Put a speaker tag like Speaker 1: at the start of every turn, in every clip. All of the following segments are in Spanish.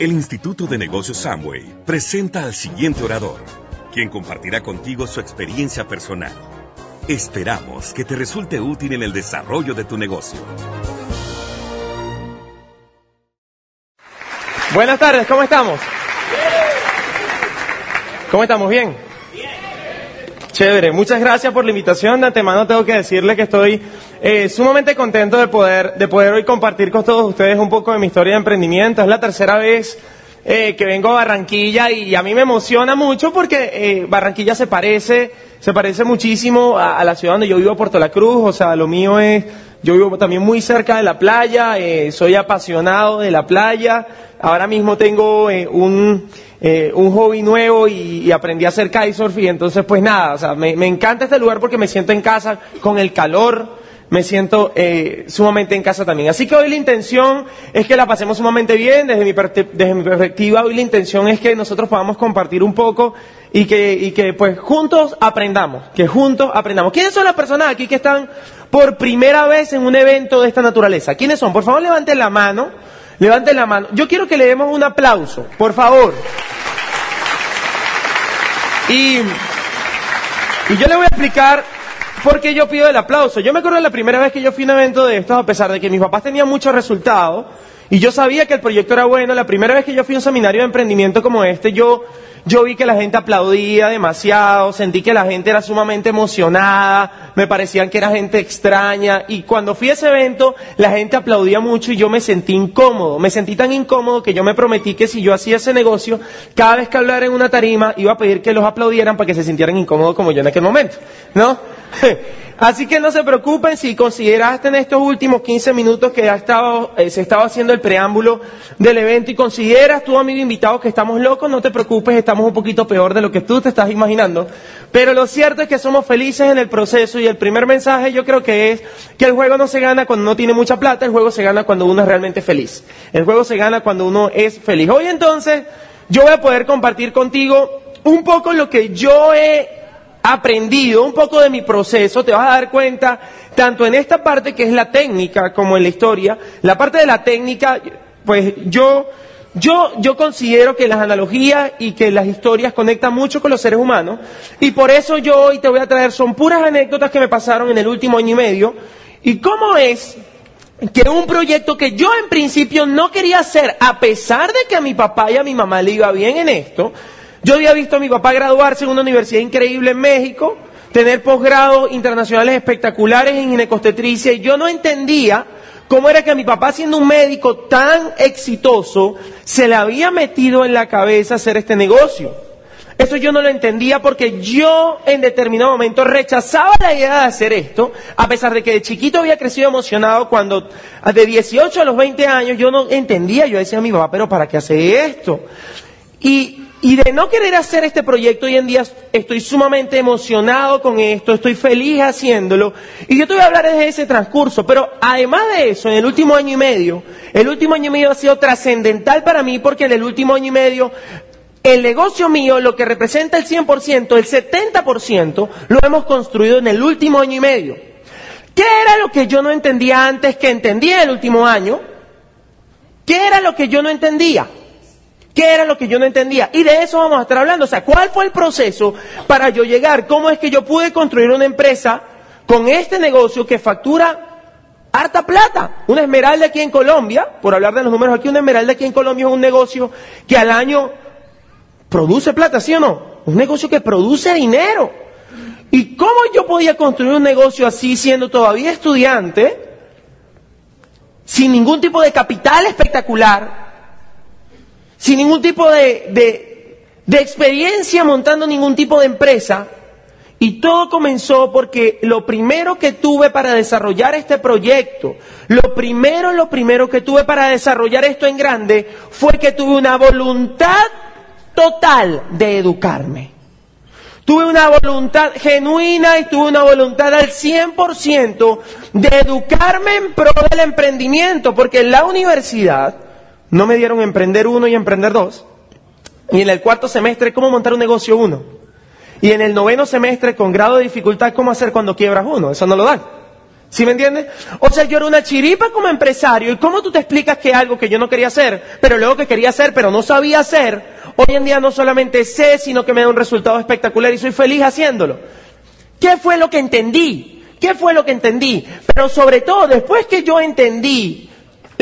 Speaker 1: El Instituto de Negocios Samway presenta al siguiente orador, quien compartirá contigo su experiencia personal. Esperamos que te resulte útil en el desarrollo de tu negocio.
Speaker 2: Buenas tardes, ¿cómo estamos? ¿Cómo estamos? ¿Bien? Chévere, muchas gracias por la invitación. De antemano tengo que decirle que estoy eh, sumamente contento de poder, de poder hoy compartir con todos ustedes un poco de mi historia de emprendimiento. Es la tercera vez eh, que vengo a Barranquilla y a mí me emociona mucho porque eh, Barranquilla se parece, se parece muchísimo a, la ciudad donde yo vivo, Puerto La Cruz. O sea, lo mío es, yo vivo también muy cerca de la playa, soy apasionado de la playa. Ahora mismo tengo un eh, un hobby nuevo y, aprendí a hacer kitesurf y entonces pues nada, o sea, me, encanta este lugar porque me siento en casa con el calor, me siento eh, sumamente en casa también. Así que hoy la intención es que la pasemos sumamente bien, desde mi, desde mi perspectiva hoy la intención es que nosotros podamos compartir un poco y que, y que pues juntos aprendamos, que juntos aprendamos. ¿Quiénes son las personas aquí que están por primera vez en un evento de esta naturaleza? ¿Quiénes son? Por favor levanten la mano. Levanten la mano. Yo quiero que le demos un aplauso, por favor. Y, y yo le voy a explicar por qué yo pido el aplauso. Yo me acuerdo de la primera vez que yo fui a un evento de estos, a pesar de que mis papás tenían muchos resultados, y yo sabía que el proyecto era bueno, la primera vez que yo fui a un seminario de emprendimiento como este, yo, yo vi que la gente aplaudía demasiado, sentí que la gente era sumamente emocionada, me parecían que era gente extraña, y cuando fui a ese evento, la gente aplaudía mucho y yo me sentí incómodo, me sentí tan incómodo que yo me prometí que si yo hacía ese negocio, cada vez que hablara en una tarima, iba a pedir que los aplaudieran para que se sintieran incómodos como yo en aquel momento, ¿no? Así que no se preocupen si consideraste en estos últimos 15 minutos que ha estado, eh, se estaba haciendo el preámbulo del evento y consideras tú, amigo invitado, que estamos locos, no te preocupes, estamos un poquito peor de lo que tú te estás imaginando. Pero lo cierto es que somos felices en el proceso y el primer mensaje yo creo que es que el juego no se gana cuando uno tiene mucha plata, el juego se gana cuando uno es realmente feliz. El juego se gana cuando uno es feliz. Hoy entonces yo voy a poder compartir contigo un poco lo que yo he aprendido un poco de mi proceso, te vas a dar cuenta, tanto en esta parte que es la técnica como en la historia, la parte de la técnica, pues yo, yo, yo considero que las analogías y que las historias conectan mucho con los seres humanos, y por eso yo hoy te voy a traer, son puras anécdotas que me pasaron en el último año y medio, y cómo es que un proyecto que yo en principio no quería hacer, a pesar de que a mi papá y a mi mamá le iba bien en esto, yo había visto a mi papá graduarse en una universidad increíble en México, tener posgrados internacionales espectaculares en ginecostetricia, y yo no entendía cómo era que a mi papá, siendo un médico tan exitoso, se le había metido en la cabeza hacer este negocio. Eso yo no lo entendía porque yo en determinado momento rechazaba la idea de hacer esto, a pesar de que de chiquito había crecido emocionado cuando de 18 a los 20 años yo no entendía, yo decía a mi papá, pero ¿para qué hace esto? Y y de no querer hacer este proyecto hoy en día, estoy sumamente emocionado con esto, estoy feliz haciéndolo. Y yo te voy a hablar desde ese transcurso. Pero además de eso, en el último año y medio, el último año y medio ha sido trascendental para mí porque en el último año y medio, el negocio mío, lo que representa el 100%, el 70%, lo hemos construido en el último año y medio. ¿Qué era lo que yo no entendía antes que entendía el último año? ¿Qué era lo que yo no entendía? ¿Qué era lo que yo no entendía? Y de eso vamos a estar hablando. O sea, ¿cuál fue el proceso para yo llegar? ¿Cómo es que yo pude construir una empresa con este negocio que factura harta plata? Una esmeralda aquí en Colombia, por hablar de los números aquí, una esmeralda aquí en Colombia es un negocio que al año produce plata, ¿sí o no? Un negocio que produce dinero. ¿Y cómo yo podía construir un negocio así siendo todavía estudiante, sin ningún tipo de capital espectacular? Sin ningún tipo de, de, experiencia montando ningún tipo de empresa Y todo comenzó porque lo primero que tuve para desarrollar este proyecto, lo primero, lo primero que tuve para desarrollar esto en grande fue que tuve una voluntad total de educarme. Tuve una voluntad genuina y tuve una voluntad al 100% de educarme en pro del emprendimiento, porque en la universidad no me dieron emprender uno y emprender dos, y en el cuarto semestre cómo montar un negocio uno. Y en el noveno semestre, con grado de dificultad, ¿cómo hacer cuando quiebras uno? Eso no lo dan. ¿Sí me entiendes? O sea, yo era una chiripa como empresario. ¿Y cómo tú te explicas que algo que yo no quería hacer, pero luego que quería hacer, pero no sabía hacer, hoy en día no solamente sé, sino que me da un resultado espectacular y soy feliz haciéndolo? ¿Qué fue lo que entendí? ¿Qué fue lo que entendí? Pero sobre todo, después que yo entendí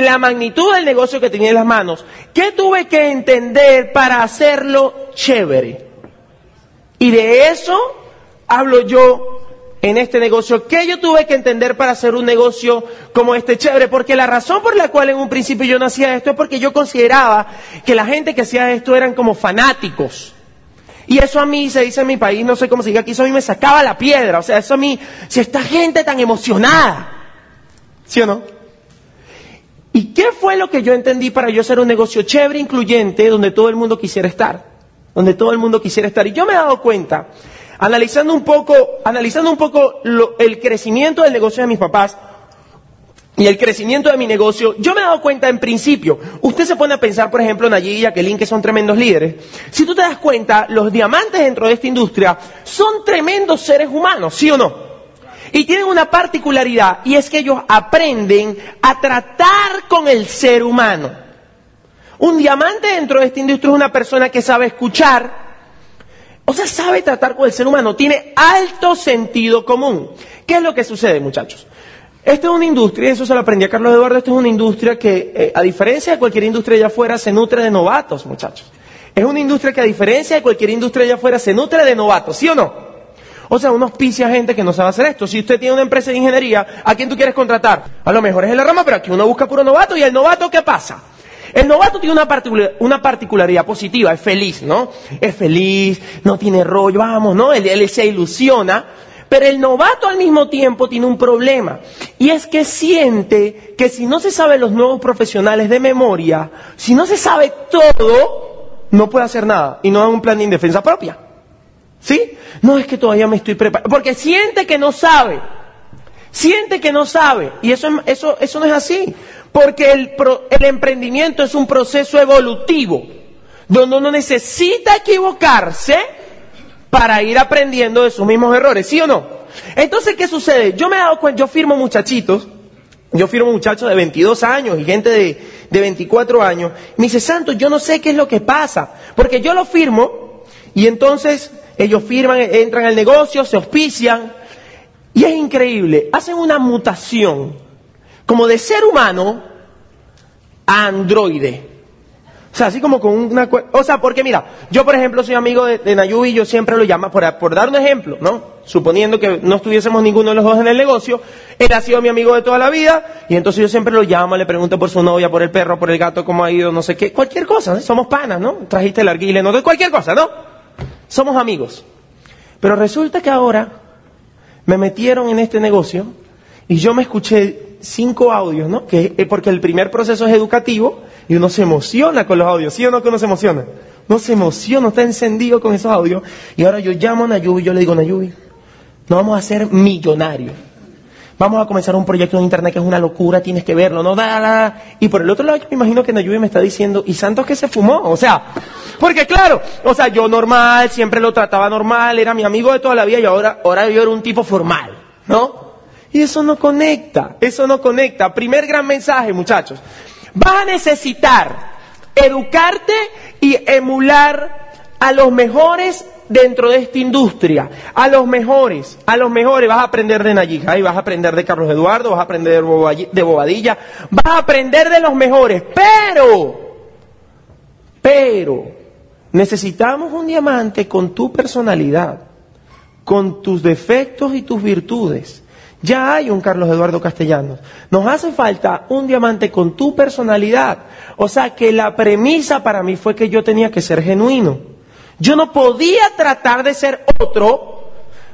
Speaker 2: la magnitud del negocio que tenía en las manos, ¿qué tuve que entender para hacerlo chévere? Y de eso hablo yo en este negocio. ¿Qué yo tuve que entender para hacer un negocio como este chévere? Porque la razón por la cual en un principio yo no hacía esto es porque yo consideraba que la gente que hacía esto eran como fanáticos. Y eso a mí se dice en mi país, no sé cómo se diga aquí, eso a mí me sacaba la piedra. O sea, eso a mí, si esta gente tan emocionada, ¿sí o no? ¿Y qué fue lo que yo entendí para yo hacer un negocio chévere, incluyente, donde todo el mundo quisiera estar? donde todo el mundo quisiera estar. Y yo me he dado cuenta, analizando un poco, analizando un poco el crecimiento del negocio de mis papás, y el crecimiento de mi negocio, yo me he dado cuenta en principio, usted se pone a pensar, por ejemplo, en allí y Jacqueline, que son tremendos líderes. Si tú te das cuenta, los diamantes dentro de esta industria son tremendos seres humanos, ¿sí o no? Y tienen una particularidad, y es que ellos aprenden a tratar con el ser humano. Un diamante dentro de esta industria es una persona que sabe escuchar, o sea, sabe tratar con el ser humano, tiene alto sentido común. ¿Qué es lo que sucede, muchachos? Esta es una industria, eso se lo aprendí a Carlos Eduardo, esta es una industria que, eh, a diferencia de cualquier industria allá afuera, se nutre de novatos, muchachos. Es una industria que, a diferencia de cualquier industria allá afuera, se nutre de novatos, ¿sí o no? O sea, uno auspicia gente que no sabe hacer esto. Si usted tiene una empresa de ingeniería, ¿a quién tú quieres contratar? A lo mejor es en la rama, pero aquí uno busca puro novato y el novato, ¿qué pasa? El novato tiene una, particularidad positiva, es feliz, ¿no? Es feliz, no tiene rollo, vamos, ¿no? Él, se ilusiona. Pero el novato al mismo tiempo tiene un problema. Y es que siente que si no se sabe los nuevos profesionales de memoria, si no se sabe todo, no puede hacer nada. Y no da un plan de defensa propia. ¿Sí? No es que todavía me estoy preparando. Porque siente que no sabe. Siente que no sabe. Y eso, eso, eso no es así. Porque el, el emprendimiento es un proceso evolutivo, donde uno necesita equivocarse para ir aprendiendo de sus mismos errores, ¿sí o no? Entonces, ¿qué sucede? Yo me he dado cuenta, yo firmo muchachitos, yo firmo muchachos de 22 años y gente de, de 24 años. Me dice, Santo, yo no sé qué es lo que pasa, porque yo lo firmo y entonces ellos firman, entran al negocio, se auspician y es increíble, hacen una mutación como de ser humano a androide. O sea, así como con una... O sea, porque mira, yo por ejemplo soy amigo de, Nayubi y yo siempre lo llamo, por, por, dar un ejemplo, ¿no? Suponiendo que no estuviésemos ninguno de los dos en el negocio, él ha sido mi amigo de toda la vida y entonces yo siempre lo llamo, le pregunto por su novia, por el perro, por el gato, cómo ha ido, no sé qué, cualquier cosa, ¿no? somos panas, ¿no? Trajiste el arguile, no, cualquier cosa, ¿no? Somos amigos. Pero resulta que ahora me metieron en este negocio y yo me escuché cinco audios, ¿no? Que, porque el primer proceso es educativo y uno se emociona con los audios, ¿sí o no que uno se emociona? No se emociona, está encendido con esos audios. Y ahora yo llamo a Nayubi y yo le digo, Nayubi, no vamos a ser millonarios. Vamos a comenzar un proyecto en internet que es una locura, tienes que verlo, no da. Y por el otro lado, yo me imagino que Nayubi me está diciendo, ¿y Santos que se fumó? O sea, porque claro, o sea, yo normal, siempre lo trataba normal, era mi amigo de toda la vida y ahora, ahora yo era un tipo formal, ¿no? Y eso no conecta, eso no conecta. Primer gran mensaje, muchachos. Vas a necesitar educarte y emular a los mejores dentro de esta industria. A los mejores, a los mejores. Vas a aprender de Nayija y vas a aprender de Carlos Eduardo, vas a aprender de Bobadilla, vas a aprender de los mejores. Pero, pero, necesitamos un diamante con tu personalidad, con tus defectos y tus virtudes ya hay un Carlos Eduardo Castellanos. Nos hace falta un diamante con tu personalidad. O sea que la premisa para mí fue que yo tenía que ser genuino. Yo no podía tratar de ser otro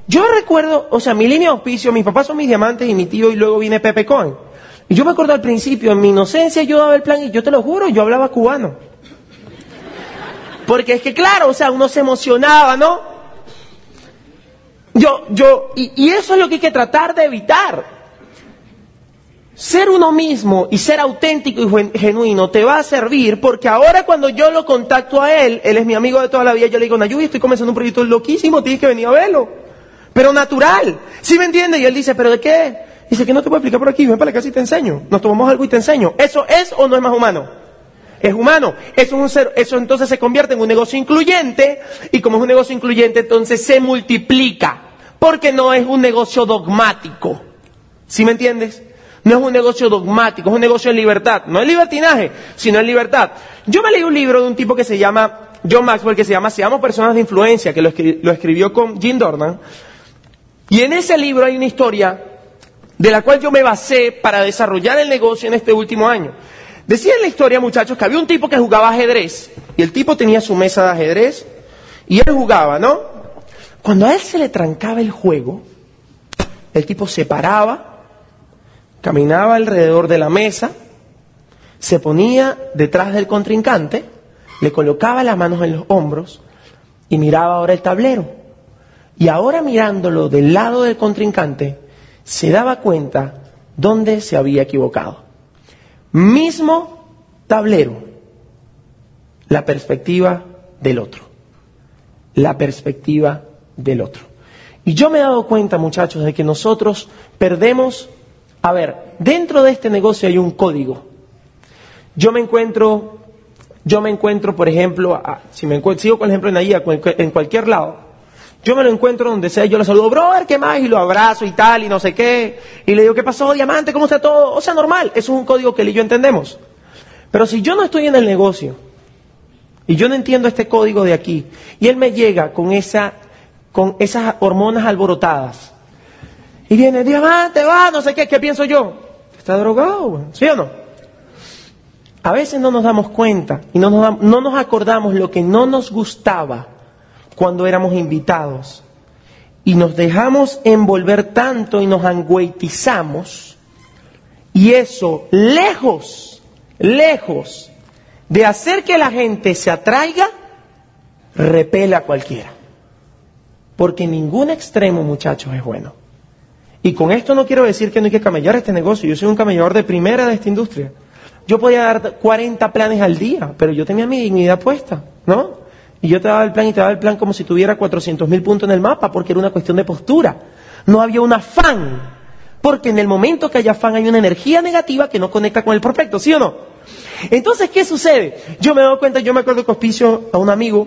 Speaker 2: Yo recuerdo, o sea, mi línea de auspicio, mis papás son mis diamantes y mi tío y luego viene Pepe Cohen. Y yo me acuerdo al principio, en mi inocencia yo daba el plan y yo te lo juro, yo hablaba cubano. Porque es que claro, o sea, uno se emocionaba, ¿no? Yo, yo, y, y eso es lo que hay que tratar de evitar. Ser uno mismo y ser auténtico y genuino te va a servir porque ahora cuando yo lo contacto a él, él es mi amigo de toda la vida, yo le digo, Nayubi, estoy comenzando un proyecto loquísimo, tienes que venir a verlo. Pero natural. ¿Sí me entiende? Y él dice, ¿pero de qué? Dice que no te puedo explicar por aquí, ven para casa y te enseño. Nos tomamos algo y te enseño. ¿Eso es o no es más humano? Es humano. Eso, es un ser, eso entonces se convierte en un negocio incluyente y como es un negocio incluyente entonces se multiplica porque no es un negocio dogmático. ¿Sí me entiendes? No es un negocio dogmático, es un negocio de libertad. No es libertinaje, sino es libertad. Yo me leí un libro de un tipo que se llama John Maxwell, que se llama Seamos Personas de Influencia, que lo, lo escribió con Jim Dornan. Y en ese libro hay una historia de la cual yo me basé para desarrollar el negocio en este último año. Decía en la historia, muchachos, que había un tipo que jugaba ajedrez, y el tipo tenía su mesa de ajedrez, y él jugaba, ¿no? Cuando a él se le trancaba el juego, el tipo se paraba, caminaba alrededor de la mesa, se ponía detrás del contrincante, le colocaba las manos en los hombros y miraba ahora el tablero. Y ahora mirándolo del lado del contrincante, se daba cuenta dónde se había equivocado. Mismo tablero, la perspectiva del otro. La perspectiva del otro. Y yo me he dado cuenta, muchachos, de que nosotros perdemos a ver, dentro de este negocio hay un código. Yo me encuentro, yo me encuentro, por ejemplo, si me encuentro, sigo con el ejemplo en Naya, en cualquier lado, yo me lo encuentro donde sea, yo lo saludo, brother, ¿qué más? Y lo abrazo y tal, y no sé qué. Y le digo, ¿qué pasó, diamante? ¿Cómo está todo? O sea, normal, eso es un código que él y yo entendemos. Pero si yo no estoy en el negocio, y yo no entiendo este código de aquí, y él me llega con, esa, con esas hormonas alborotadas, y viene, diamante, va, no sé qué, ¿qué pienso yo? Está drogado, ¿sí o no? A veces no nos damos cuenta y no nos, no nos acordamos lo que no nos gustaba cuando éramos invitados. Y nos dejamos envolver tanto y nos angüetizamos. Y eso, lejos, lejos de hacer que la gente se atraiga, repela a cualquiera. Porque ningún extremo, muchachos, es bueno. Y con esto no quiero decir que no hay que camellar este negocio. Yo soy un camellador de primera de esta industria. Yo podía dar 40 planes al día, pero yo tenía mi dignidad puesta, ¿no? Y yo te daba el plan y te daba el plan como si tuviera 400 mil puntos en el mapa, porque era una cuestión de postura. No había un afán, porque en el momento que haya afán hay una energía negativa que no conecta con el prospecto, ¿sí o no? Entonces, ¿qué sucede? Yo me doy cuenta, yo me acuerdo que auspicio a un amigo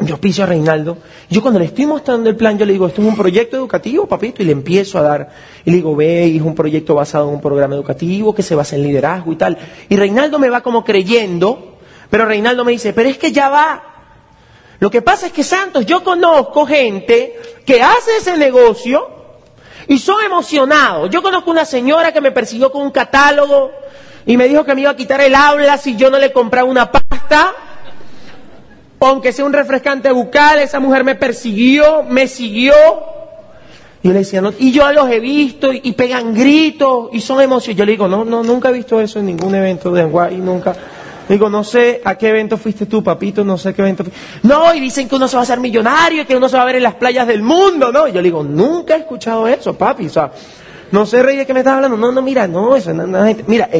Speaker 2: yo piso a Reinaldo. Yo cuando le estoy mostrando el plan, yo le digo, esto es un proyecto educativo, papito, y le empiezo a dar. Y le digo, ve, es un proyecto basado en un programa educativo que se basa en liderazgo y tal. Y Reinaldo me va como creyendo, pero Reinaldo me dice, pero es que ya va. Lo que pasa es que, Santos, yo conozco gente que hace ese negocio y son emocionados. Yo conozco una señora que me persiguió con un catálogo y me dijo que me iba a quitar el habla si yo no le compraba una pasta aunque sea un refrescante bucal, esa mujer me persiguió, me siguió. Y yo le decía, no, y yo los he visto y, pegan gritos y son emociones. Yo le digo, no, no, nunca he visto eso en ningún evento de Anguay, nunca. Digo, no sé a qué evento fuiste tú, papito, no sé qué evento fuiste. No, y dicen que uno se va a hacer millonario y que uno se va a ver en las playas del mundo, ¿no? Y yo le digo, nunca he escuchado eso, papi, o sea, no sé, Rey, de qué me estás hablando. No, no, mira, no, eso, no, no, mira,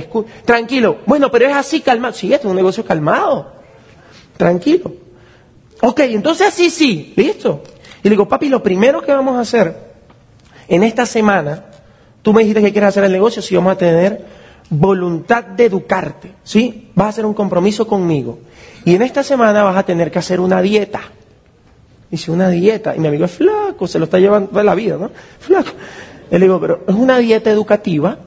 Speaker 2: tranquilo. Bueno, pero es así calmado. Sí, esto es un negocio calmado. Tranquilo. Ok, entonces así sí, listo. Y le digo, papi, lo primero que vamos a hacer en esta semana, tú me dijiste que quieres hacer el negocio, si vamos a tener voluntad de educarte, ¿sí? Vas a hacer un compromiso conmigo. Y en esta semana vas a tener que hacer una dieta. Dice, una dieta. Y mi amigo es flaco, se lo está llevando de la vida, ¿no? Flaco. le digo, pero es una dieta educativa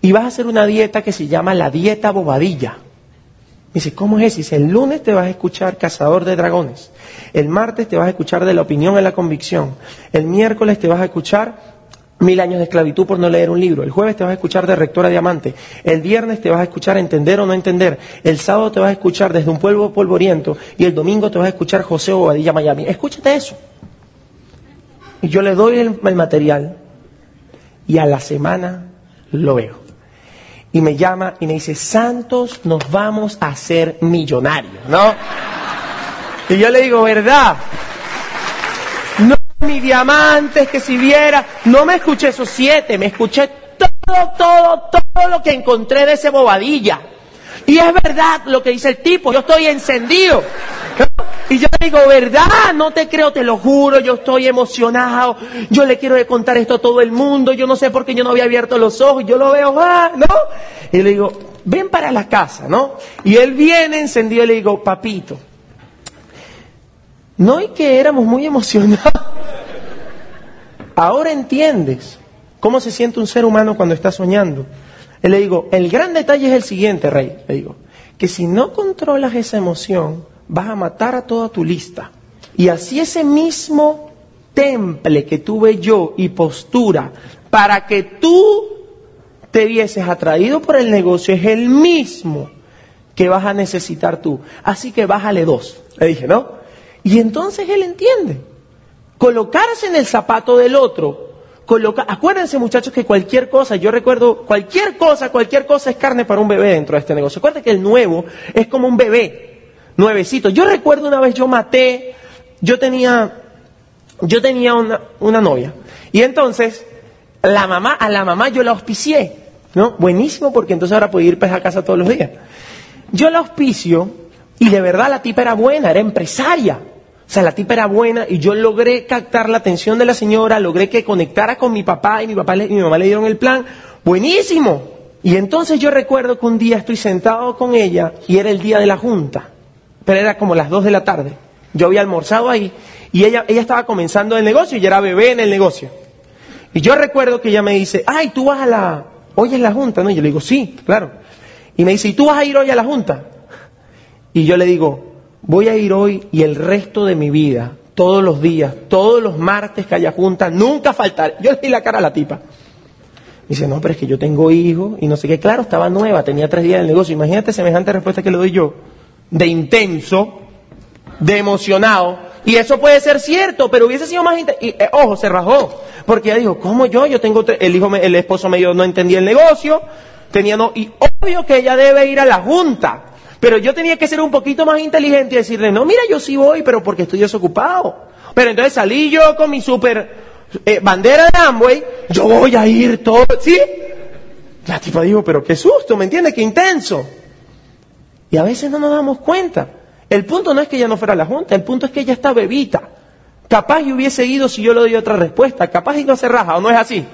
Speaker 2: y vas a hacer una dieta que se llama la dieta bobadilla. Dice, ¿cómo es? Dice, el lunes te vas a escuchar Cazador de Dragones. El martes te vas a escuchar de la opinión en la convicción. El miércoles te vas a escuchar Mil años de esclavitud por no leer un libro. El jueves te vas a escuchar de Rectora Diamante. El viernes te vas a escuchar Entender o no entender. El sábado te vas a escuchar Desde un pueblo polvoriento. Y el domingo te vas a escuchar José Bobadilla Miami. Escúchate eso. Y yo le doy el, el material y a la semana lo veo. Y me llama y me dice, Santos, nos vamos a hacer millonarios, ¿no? Y yo le digo, ¿verdad? No, mi diamante, es que si viera, no me escuché esos siete, me escuché todo, todo, todo lo que encontré de ese bobadilla. Y es verdad lo que dice el tipo, yo estoy encendido. Y yo digo, ¿verdad? No te creo, te lo juro, yo estoy emocionado, yo le quiero contar esto a todo el mundo, yo no sé por qué yo no había abierto los ojos, yo lo veo, ah, ¿no? Y le digo, ven para la casa, ¿no? Y él viene encendido y le digo, papito, no y que éramos muy emocionados. Ahora entiendes cómo se siente un ser humano cuando está soñando. Le digo, el gran detalle es el siguiente, Rey. Le digo, que si no controlas esa emoción, vas a matar a toda tu lista. Y así ese mismo temple que tuve yo y postura para que tú te vieses atraído por el negocio es el mismo que vas a necesitar tú. Así que bájale dos. Le dije, ¿no? Y entonces él entiende. Colocarse en el zapato del otro. Acuérdense muchachos que cualquier cosa, yo recuerdo, cualquier cosa, cualquier cosa es carne para un bebé dentro de este negocio. Acuérdense que el nuevo es como un bebé, nuevecito. Yo recuerdo una vez yo maté, yo tenía, yo tenía una, una novia. Y entonces, la mamá, a la mamá yo la auspicié, ¿no? Buenísimo porque entonces ahora puedo ir pues, a casa todos los días. Yo la auspicio y de verdad la tipa era buena, era empresaria. O sea, la tipa era buena y yo logré captar la atención de la señora, logré que conectara con mi papá y mi papá y mi mamá le dieron el plan. Buenísimo. Y entonces yo recuerdo que un día estoy sentado con ella y era el día de la junta, pero era como las dos de la tarde. Yo había almorzado ahí y ella, ella estaba comenzando el negocio y era bebé en el negocio. Y yo recuerdo que ella me dice, ay, tú vas a la, hoy es la junta, ¿no? Y yo le digo, sí, claro. Y me dice, ¿y tú vas a ir hoy a la junta? Y yo le digo, voy a ir hoy y el resto de mi vida, todos los días, todos los martes que haya junta, nunca faltar. Yo le di la cara a la tipa. Dice, no, pero es que yo tengo hijos y no sé qué. Claro, estaba nueva, tenía tres días del negocio. Imagínate semejante respuesta que le doy yo. De intenso, de emocionado. Y eso puede ser cierto, pero hubiese sido más... Y, eh, ojo, se rajó. Porque ella dijo, ¿cómo yo? Yo tengo... El hijo, el esposo medio no entendía el negocio. Tenía no... Y obvio que ella debe ir a la junta. Pero yo tenía que ser un poquito más inteligente y decirle, no, mira, yo sí voy, pero porque estoy desocupado. Pero entonces salí yo con mi super eh, bandera de Amway, yo voy a ir todo, ¿sí? La tipa dijo, pero qué susto, ¿me entiendes? Qué intenso. Y a veces no nos damos cuenta. El punto no es que ella no fuera a la junta, el punto es que ella está bebita. Capaz y hubiese ido si yo le doy otra respuesta, capaz y no se raja, o no es así.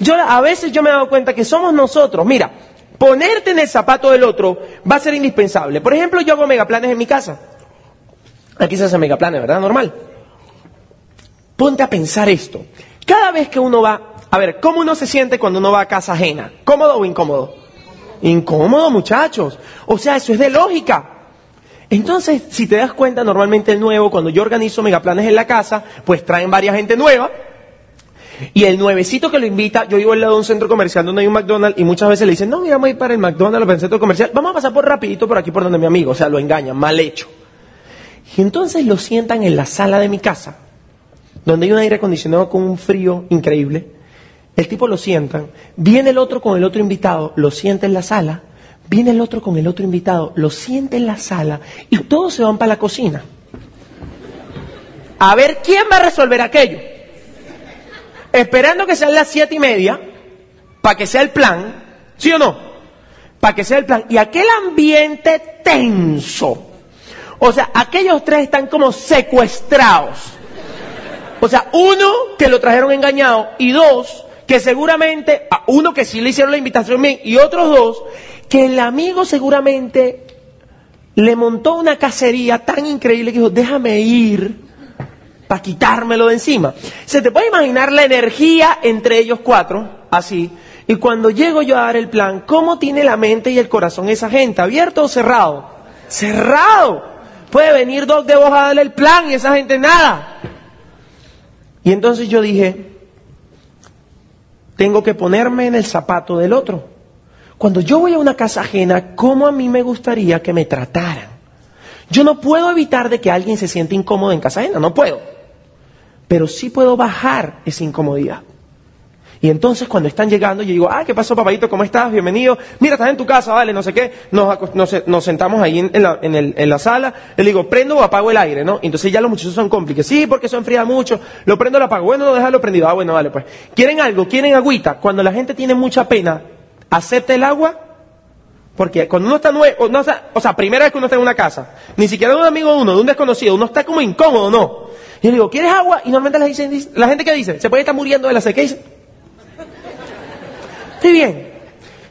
Speaker 2: Yo a veces yo me he dado cuenta que somos nosotros, mira, ponerte en el zapato del otro va a ser indispensable. Por ejemplo, yo hago megaplanes en mi casa. Aquí se hace megaplanes, ¿verdad? Normal. Ponte a pensar esto. Cada vez que uno va, a ver, ¿cómo uno se siente cuando uno va a casa ajena? ¿Cómodo o incómodo? Incómodo, muchachos. O sea, eso es de lógica. Entonces, si te das cuenta, normalmente el nuevo, cuando yo organizo megaplanes en la casa, pues traen varias gente nueva y el nuevecito que lo invita, yo vivo al lado de un centro comercial donde hay un McDonald's y muchas veces le dicen, no, vamos a ir para el McDonald's o para el centro comercial, vamos a pasar por rapidito por aquí por donde mi amigo, o sea, lo engañan, mal hecho. Y entonces lo sientan en la sala de mi casa, donde hay un aire acondicionado con un frío increíble. El tipo lo sientan, viene el otro con el otro invitado, lo sienta en la sala, viene el otro con el otro invitado, lo sienta en la sala y todos se van para la cocina. A ver quién va a resolver aquello esperando que sean las siete y media, para que sea el plan, ¿sí o no? Para que sea el plan. Y aquel ambiente tenso. O sea, aquellos tres están como secuestrados. O sea, uno que lo trajeron engañado y dos que seguramente, uno que sí le hicieron la invitación bien y otros dos que el amigo seguramente le montó una cacería tan increíble que dijo, déjame ir para quitármelo de encima. Se te puede imaginar la energía entre ellos cuatro, así. Y cuando llego yo a dar el plan, ¿cómo tiene la mente y el corazón esa gente? ¿Abierto o cerrado? Cerrado. Puede venir dos de vos a darle el plan y esa gente nada. Y entonces yo dije, tengo que ponerme en el zapato del otro. Cuando yo voy a una casa ajena, ¿cómo a mí me gustaría que me trataran? Yo no puedo evitar de que alguien se sienta incómodo en casa ajena, no puedo. Pero sí puedo bajar esa incomodidad. Y entonces cuando están llegando, yo digo, ah, ¿qué pasó, papayito? ¿Cómo estás? Bienvenido. Mira, estás en tu casa, vale, no sé qué. Nos, nos, nos sentamos ahí en, la, en, el, en, la, sala. Le digo, prendo o apago el aire, ¿no? Entonces ya los muchachos son cómplices. Sí, porque eso enfría mucho. Lo prendo o lo apago. Bueno, no, déjalo prendido. Ah, bueno, vale, pues. ¿Quieren algo? ¿Quieren agüita? Cuando la gente tiene mucha pena, acepta el agua. Porque cuando uno está nuevo, o sea, primera vez que uno está en una casa, ni siquiera de un amigo de uno, de un desconocido, uno está como incómodo, ¿no? Y yo le digo, ¿quieres agua? Y normalmente la, dicen, la gente que dice, se puede estar muriendo de la sequía. Estoy bien.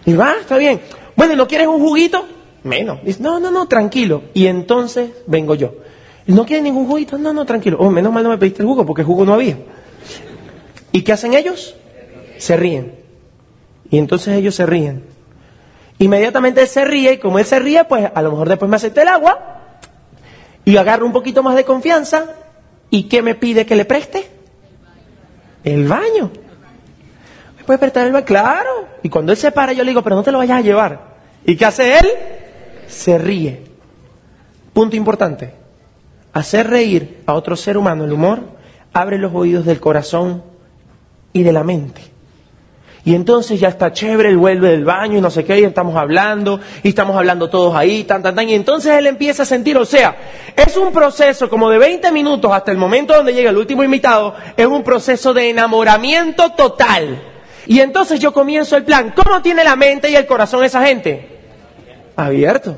Speaker 2: Y va, está bien. Bueno, ¿no quieres un juguito? Menos. Dice, no, no, no, tranquilo. Y entonces vengo yo. ¿No quieres ningún juguito? No, no, tranquilo. Oh, menos mal no me pediste el jugo porque jugo no había. ¿Y qué hacen ellos? Se ríen. Y entonces ellos se ríen. Inmediatamente él se ríe y como él se ríe, pues a lo mejor después me acepta el agua y agarro un poquito más de confianza. ¿Y qué me pide que le preste? El baño puede prestar el Claro. Y cuando él se para, yo le digo, pero no te lo vayas a llevar. ¿Y qué hace él? Se ríe. Punto importante. Hacer reír a otro ser humano el humor abre los oídos del corazón y de la mente. Y entonces ya está chévere, él vuelve del baño y no sé qué, y estamos hablando, y estamos hablando todos ahí, tan, tan, tan, y entonces él empieza a sentir, o sea, es un proceso como de 20 minutos hasta el momento donde llega el último invitado, es un proceso de enamoramiento total. Y entonces yo comienzo el plan. ¿Cómo tiene la mente y el corazón esa gente? Abierto.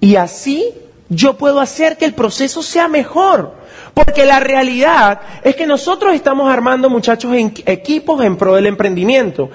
Speaker 2: Y así yo puedo hacer que el proceso sea mejor. Porque la realidad es que nosotros estamos armando, muchachos, en equipos en pro del emprendimiento.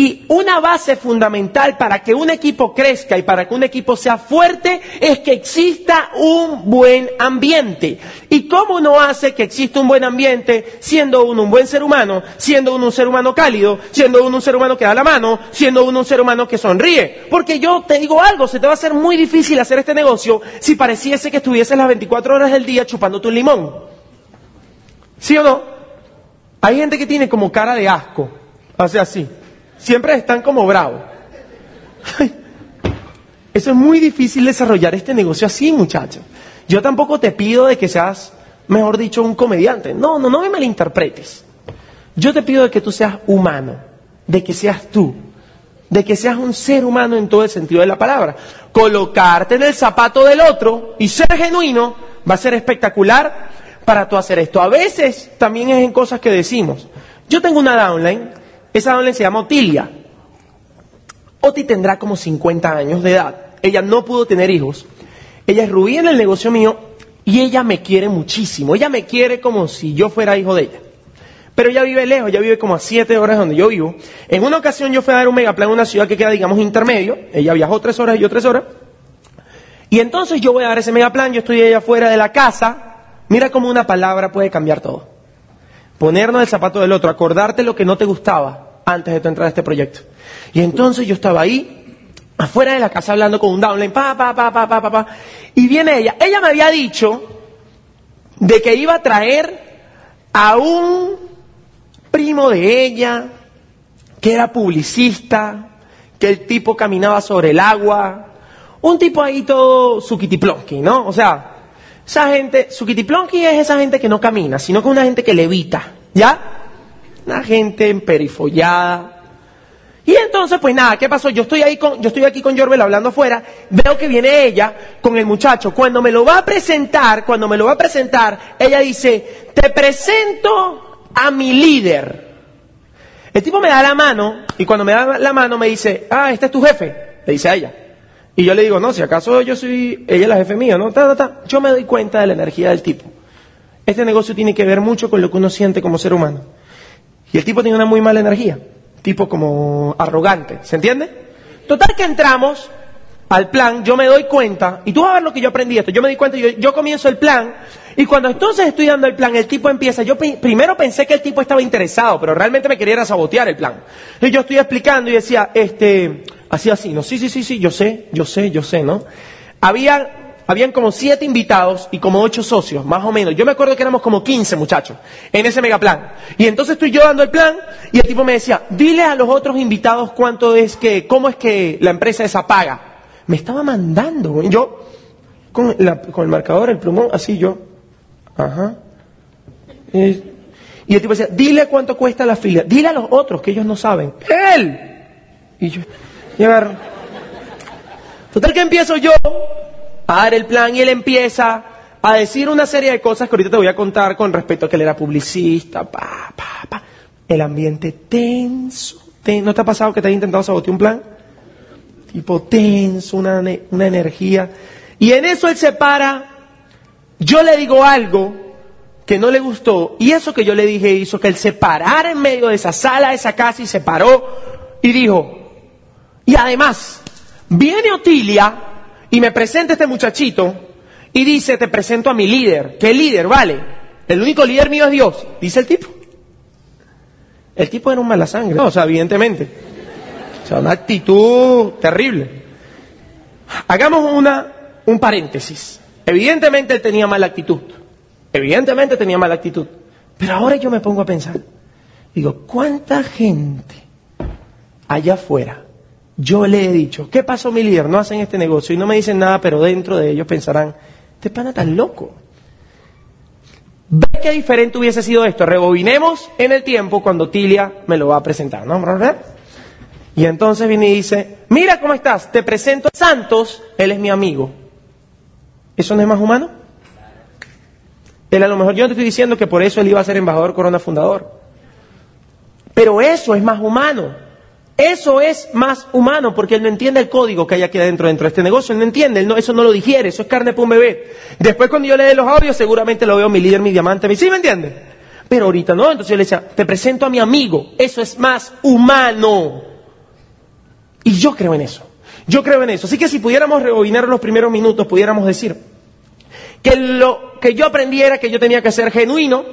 Speaker 2: Y una base fundamental para que un equipo crezca y para que un equipo sea fuerte es que exista un buen ambiente. ¿Y cómo uno hace que exista un buen ambiente siendo uno un buen ser humano, siendo uno un ser humano cálido, siendo uno un ser humano que da la mano, siendo uno un ser humano que sonríe? Porque yo te digo algo, se te va a hacer muy difícil hacer este negocio si pareciese que estuvieses las 24 horas del día chupándote un limón. ¿Sí o no? Hay gente que tiene como cara de asco, hace así. Siempre están como bravos. Eso es muy difícil desarrollar este negocio así, muchachos. Yo tampoco te pido de que seas, mejor dicho, un comediante. No, no, no me malinterpretes. Yo te pido de que tú seas humano, de que seas tú, de que seas un ser humano en todo el sentido de la palabra. Colocarte en el zapato del otro y ser genuino va a ser espectacular para tú hacer esto. A veces también es en cosas que decimos. Yo tengo una downline, esa downline se llama Otilia. Oti tendrá como 50 años de edad. Ella no pudo tener hijos. Ella es rubí en el negocio mío y ella me quiere muchísimo. Ella me quiere como si yo fuera hijo de ella. Pero ella vive lejos, ella vive como a 7 horas donde yo vivo. En una ocasión yo fui a dar un megaplan en una ciudad que queda, digamos, intermedio. Ella viajó tres horas y yo tres horas. Y entonces yo voy a dar ese megaplan, yo estoy allá afuera de la casa, Mira cómo una palabra puede cambiar todo. Ponernos el zapato del otro, acordarte lo que no te gustaba antes de tu entrar a este proyecto. Y entonces yo estaba ahí, afuera de la casa, hablando con un downline, pa, pa, pa, pa, pa, pa, pa. Y viene ella. Ella me había dicho de que iba a traer a un primo de ella, que era publicista, que el tipo caminaba sobre el agua, un tipo ahí todo suquitiplonqui, ¿no? O sea, esa gente, su kitiplonqui es esa gente que no camina, sino que una gente que levita, ¿ya? Una gente emperifollada. Y entonces, pues nada, ¿qué pasó? Yo estoy ahí con, yo estoy aquí con Jorbel hablando afuera, veo que viene ella con el muchacho. Cuando me lo va a presentar, cuando me lo va a presentar, ella dice, te presento a mi líder. El tipo me da la mano, y cuando me da la mano me dice, ah, este es tu jefe, le dice a ella. Y yo le digo, no, si acaso yo soy, ella es la jefe mía, ¿no? Yo me doy cuenta de la energía del tipo. Este negocio tiene que ver mucho con lo que uno siente como ser humano. Y el tipo tiene una muy mala energía, tipo como arrogante, ¿se entiende? Total que entramos al plan, yo me doy cuenta, y tú vas a ver lo que yo aprendí esto, yo me di cuenta, yo, yo comienzo el plan, y cuando entonces estoy dando el plan, el tipo empieza, yo primero pensé que el tipo estaba interesado, pero realmente me quería sabotear el plan. Y yo estoy explicando y decía, este, Así, así, no, sí, sí, sí, sí, yo sé, yo sé, yo sé, ¿no? Había, habían como siete invitados y como ocho socios, más o menos. Yo me acuerdo que éramos como quince muchachos en ese megaplan. Y entonces estoy yo dando el plan y el tipo me decía, dile a los otros invitados cuánto es que, cómo es que la empresa esa paga. Me estaba mandando, yo, con, el marcador, el plumón, así yo, ajá, y el tipo decía, dile cuánto cuesta la fila. Dile a los otros que ellos no saben. Él. Y yo, agarro. Total que empiezo yo a dar el plan y él empieza a decir una serie de cosas que ahorita te voy a contar con respecto a que él era publicista, pa, pa, pa. El ambiente tenso. ten- ¿No te ha pasado que te has intentado sabotear un plan? Tipo tenso, una, una energía. Y en eso él se para. Yo le digo algo que no le gustó y eso que yo le dije hizo que él se parara en medio de esa sala, de esa casa y se paró y dijo, y además, viene Otilia y me presenta este muchachito y dice, te presento a mi líder. ¿Qué líder? Vale. El único líder mío es Dios, dice el tipo. El tipo era un mala sangre. No, o sea, evidentemente. O sea, una actitud terrible. Hagamos una, un paréntesis. Evidentemente él tenía mala actitud. Evidentemente tenía mala actitud. Pero ahora yo me pongo a pensar. Digo, ¿cuánta gente allá afuera yo le he dicho, ¿qué pasó mi líder? No hacen este negocio y no me dicen nada, pero dentro de ellos pensarán, este pana tan loco. ¿Ve qué diferente hubiese sido esto? Rebobinemos en el tiempo cuando Tilia me lo va a presentar, ¿no? Y entonces viene y dice, mira cómo estás, te presento a Santos, él es mi amigo. ¿Eso no es más humano? Él a lo mejor yo no te estoy diciendo que por eso él iba a ser embajador corona fundador. Pero eso es más humano. Eso es más humano porque él no entiende el código que hay aquí adentro, dentro de este negocio. Él no entiende, él no- eso no lo digiere, eso es carne para un bebé. Después cuando yo le dé los audios seguramente lo veo mi líder, mi diamante, mi, ¿sí me entiende? Pero ahorita no, entonces yo le decía, te presento a mi amigo, eso es más humano. Y yo creo en eso. Yo creo en eso. Así que si pudiéramos rebobinar los primeros minutos, pudiéramos decir que lo que yo aprendí era que yo tenía que ser genuino,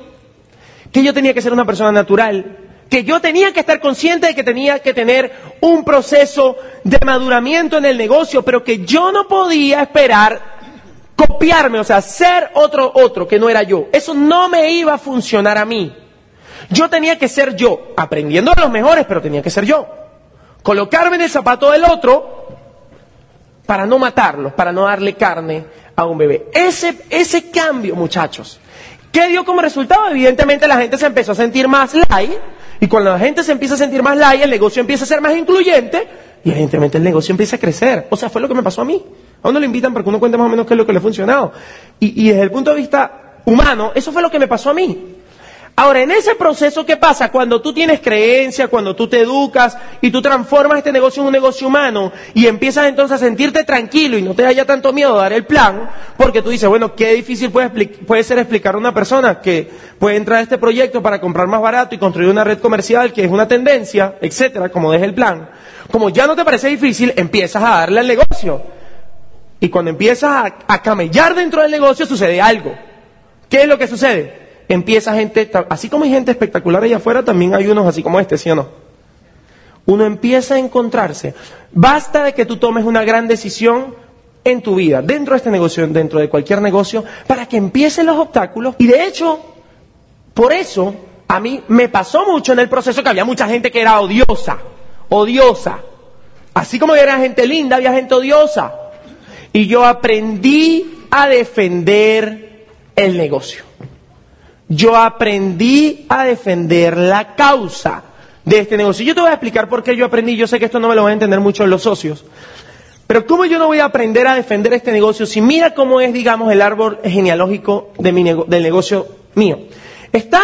Speaker 2: que yo tenía que ser una persona natural, que yo tenía que estar consciente de que tenía que tener un proceso de maduramiento en el negocio, pero que yo no podía esperar copiarme, o sea, ser otro otro que no era yo. Eso no me iba a funcionar a mí. Yo tenía que ser yo, aprendiendo de los mejores, pero tenía que ser yo. Colocarme en el zapato del otro para no matarlos, para no darle carne a un bebé. Ese, ese cambio, muchachos, ¿qué dio como resultado? Evidentemente la gente se empezó a sentir más light, y cuando la gente se empieza a sentir más light, el negocio empieza a ser más incluyente, y evidentemente el negocio empieza a crecer. O sea, fue lo que me pasó a mí. A uno le invitan para que uno cuente más o menos qué es lo que le ha funcionado. Y, y desde el punto de vista humano, eso fue lo que me pasó a mí. Ahora, en ese proceso, ¿qué pasa? Cuando tú tienes creencia, cuando tú te educas y tú transformas este negocio en un negocio humano y empiezas entonces a sentirte tranquilo y no te haya tanto miedo a dar el plan, porque tú dices, bueno, qué difícil puede, ser explicar a una persona que puede entrar a este proyecto para comprar más barato y construir una red comercial que es una tendencia, etcétera, como deje el plan. Como ya no te parece difícil, empiezas a darle al negocio. Y cuando empiezas a, a camellar dentro del negocio, sucede algo. ¿Qué es lo que sucede? Empieza gente, así como hay gente espectacular allá afuera, también hay unos así como este, ¿sí o no? Uno empieza a encontrarse. Basta de que tú tomes una gran decisión en tu vida, dentro de este negocio, dentro de cualquier negocio, para que empiecen los obstáculos. Y de hecho, por eso, a mí me pasó mucho en el proceso que había mucha gente que era odiosa, odiosa. Así como era gente linda, había gente odiosa. Y yo aprendí a defender el negocio. Yo aprendí a defender la causa de este negocio. Yo te voy a explicar por qué yo aprendí. Yo sé que esto no me lo van a entender mucho los socios. Pero ¿cómo yo no voy a aprender a defender este negocio si mira cómo es, digamos, el árbol genealógico de mi nego- del negocio mío? Está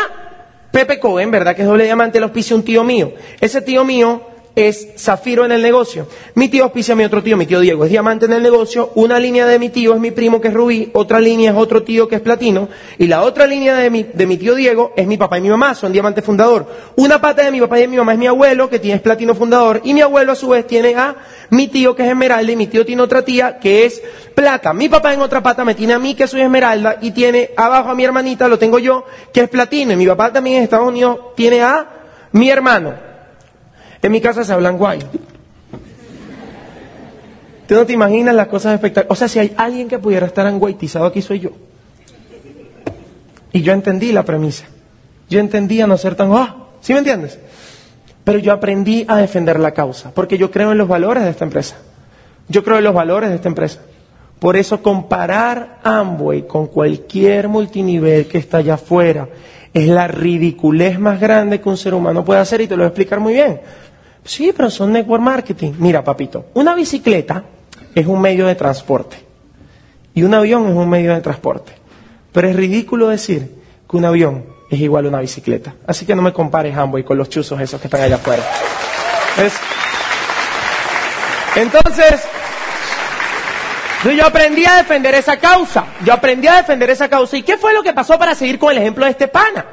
Speaker 2: Pepe Cohen, ¿verdad? Que es doble diamante, el auspicia un tío mío. Ese tío mío es Zafiro en el negocio. Mi tío auspicia a mi otro tío, mi tío Diego, es diamante en el negocio. Una línea de mi tío es mi primo que es Rubí, otra línea es otro tío que es platino. Y la otra línea de mi, de mi tío Diego es mi papá y mi mamá, son diamante fundador. Una pata de mi papá y de mi mamá es mi abuelo, que tiene platino fundador. Y mi abuelo a su vez tiene a mi tío que es esmeralda y mi tío tiene otra tía que es plata. Mi papá en otra pata me tiene a mí que soy esmeralda y tiene abajo a mi hermanita, lo tengo yo, que es platino. Y mi papá también en Estados Unidos tiene a mi hermano. En mi casa se hablan guay. Tú no te imaginas las cosas espectaculares. O sea, si hay alguien que pudiera estar anguaitizado aquí soy yo. Y yo entendí la premisa. Yo entendí a no ser tan... ¡Ah! ¿Sí me entiendes? Pero yo aprendí a defender la causa, porque yo creo en los valores de esta empresa. Yo creo en los valores de esta empresa. Por eso comparar Amway con cualquier multinivel que está allá afuera es la ridiculez más grande que un ser humano puede hacer y te lo voy a explicar muy bien. Sí, pero son network marketing. Mira, papito, una bicicleta es un medio de transporte y un avión es un medio de transporte. Pero es ridículo decir que un avión es igual a una bicicleta. Así que no me compares Amway con los chuzos esos que están allá afuera. Entonces, yo aprendí a defender esa causa. Yo aprendí a defender esa causa. ¿Y qué fue lo que pasó para seguir con el ejemplo de este pana?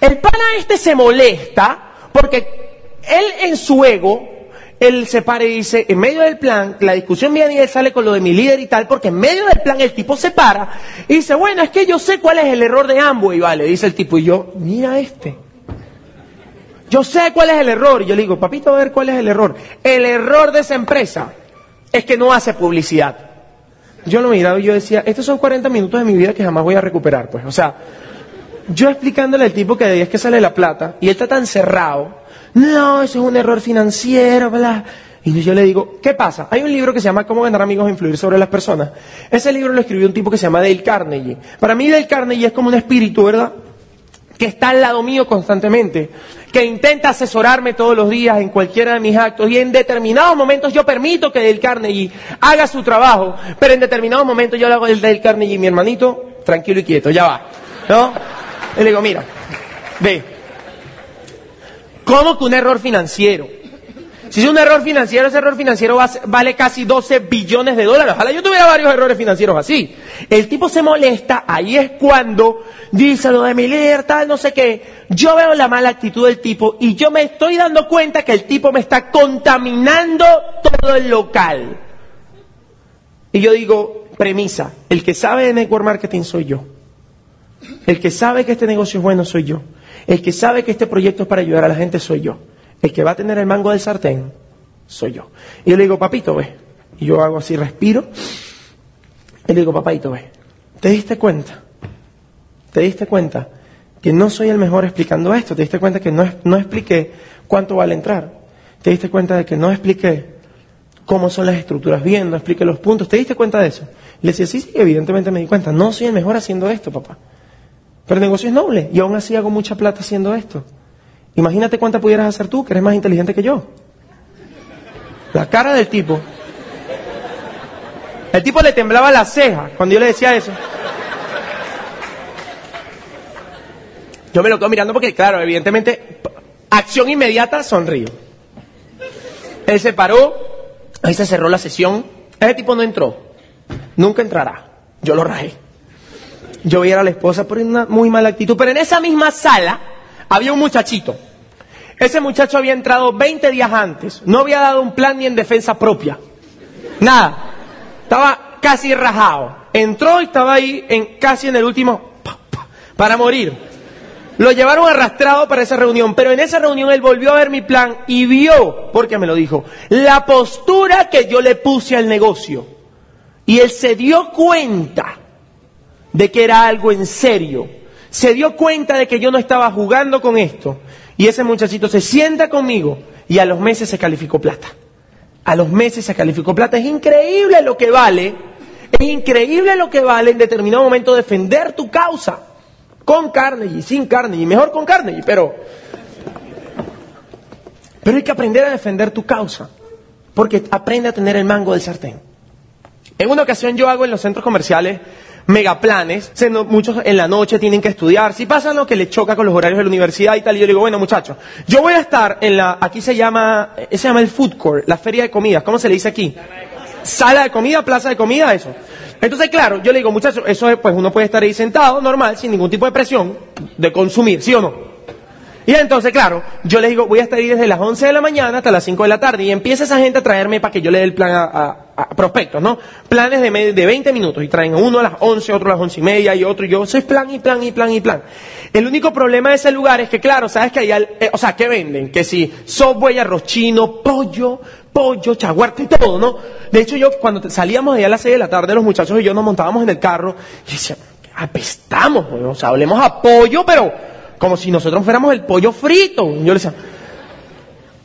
Speaker 2: El pana este se molesta porque él en su ego él se para y dice, en medio del plan, la discusión viene y él sale con lo de mi líder y tal, porque en medio del plan el tipo se para y dice, bueno, es que yo sé cuál es el error de y vale, dice el tipo, y yo, mira este. Yo sé cuál es el error. Y yo le digo, papito, a ver cuál es el error. El error de esa empresa es que no hace publicidad. Yo lo miraba y yo decía, estos son 40 minutos de mi vida que jamás voy a recuperar, pues. O sea, yo explicándole al tipo que de ahí es que sale la plata y él está tan cerrado no, eso es un error financiero, bla. Y yo le digo, ¿qué pasa? Hay un libro que se llama Cómo ganar amigos e influir sobre las personas. Ese libro lo escribió un tipo que se llama Dale Carnegie. Para mí Dale Carnegie es como un espíritu, ¿verdad? Que está al lado mío constantemente, que intenta asesorarme todos los días en cualquiera de mis actos y en determinados momentos yo permito que Dale Carnegie haga su trabajo, pero en determinados momentos yo le hago el Dale Carnegie, mi hermanito, tranquilo y quieto, ya va. ¿No? Y le digo, mira, ve, ¿Cómo que un error financiero? Si es un error financiero, ese error financiero vale casi 12 billones de dólares. Ojalá yo tuviera varios errores financieros así. El tipo se molesta, ahí es cuando dice lo de mi libertad, no sé qué. Yo veo la mala actitud del tipo y yo me estoy dando cuenta que el tipo me está contaminando todo el local. Y yo digo, premisa, el que sabe de network marketing soy yo. El que sabe que este negocio es bueno soy yo. El que sabe que este proyecto es para ayudar a la gente soy yo. El que va a tener el mango del sartén soy yo. Y yo le digo, papito, ve. Y yo hago así, respiro. Y le digo, papito, ve. ¿Te diste cuenta? ¿Te diste cuenta que no soy el mejor explicando esto? ¿Te diste cuenta que no, no expliqué cuánto vale entrar? ¿Te diste cuenta de que no expliqué cómo son las estructuras bien, no expliqué los puntos? ¿Te diste cuenta de eso? le decía, sí, sí, evidentemente me di cuenta. No soy el mejor haciendo esto, papá. Pero el negocio es noble y aún así hago mucha plata haciendo esto. Imagínate cuánta pudieras hacer tú, que eres más inteligente que yo. La cara del tipo. El tipo le temblaba la ceja cuando yo le decía eso. Yo me lo quedo mirando porque, claro, evidentemente, acción inmediata, sonrío. Él se paró, ahí se cerró la sesión. Ese tipo no entró. Nunca entrará. Yo lo rajé yo veía a la esposa por una muy mala actitud, pero en esa misma sala había un muchachito. Ese muchacho había entrado 20 días antes, no había dado un plan ni en defensa propia. Nada. Estaba casi rajado. Entró y estaba ahí en, casi en el último para morir. Lo llevaron arrastrado para esa reunión, pero en esa reunión él volvió a ver mi plan y vio, porque me lo dijo, la postura que yo le puse al negocio. Y él se dio cuenta de que era algo en serio. Se dio cuenta de que yo no estaba jugando con esto. Y ese muchachito se sienta conmigo y a los meses se calificó plata. A los meses se calificó plata. Es increíble lo que vale. Es increíble lo que vale en determinado momento defender tu causa. Con carne y sin carne. Y mejor con carne. Pero, pero hay que aprender a defender tu causa. Porque aprende a tener el mango del sartén. En una ocasión yo hago en los centros comerciales megaplanes, muchos en la noche tienen que estudiar, si pasa lo que le choca con los horarios de la universidad y tal, y yo digo, bueno muchachos, yo voy a estar en la, aquí se llama, eh, se llama el food court, la feria de comidas, ¿cómo se le dice aquí? Sala de comida, plaza de comida, eso. Entonces, claro, yo le digo, muchachos, eso es, pues uno puede estar ahí sentado, normal, sin ningún tipo de presión de consumir, ¿sí o no? Y entonces, claro, yo les digo, voy a estar ahí desde las 11 de la mañana hasta las 5 de la tarde y empieza esa gente a traerme para que yo le dé el plan a, prospectos, ¿no? Planes de, de 20 minutos y traen uno a las 11, otro a las 11 y media y otro y yo, es plan y plan y plan y plan. El único problema de ese lugar es que, claro, sabes que hay, eh, o sea, ¿qué venden? Que si software, arroz chino, pollo, pollo, chaguarte y todo, ¿no? De hecho, yo cuando salíamos de allá a las 6 de la tarde, los muchachos y yo nos montábamos en el carro y decíamos, apestamos, o sea, hablemos a pollo, pero como si nosotros fuéramos el pollo frito. Yo le decía,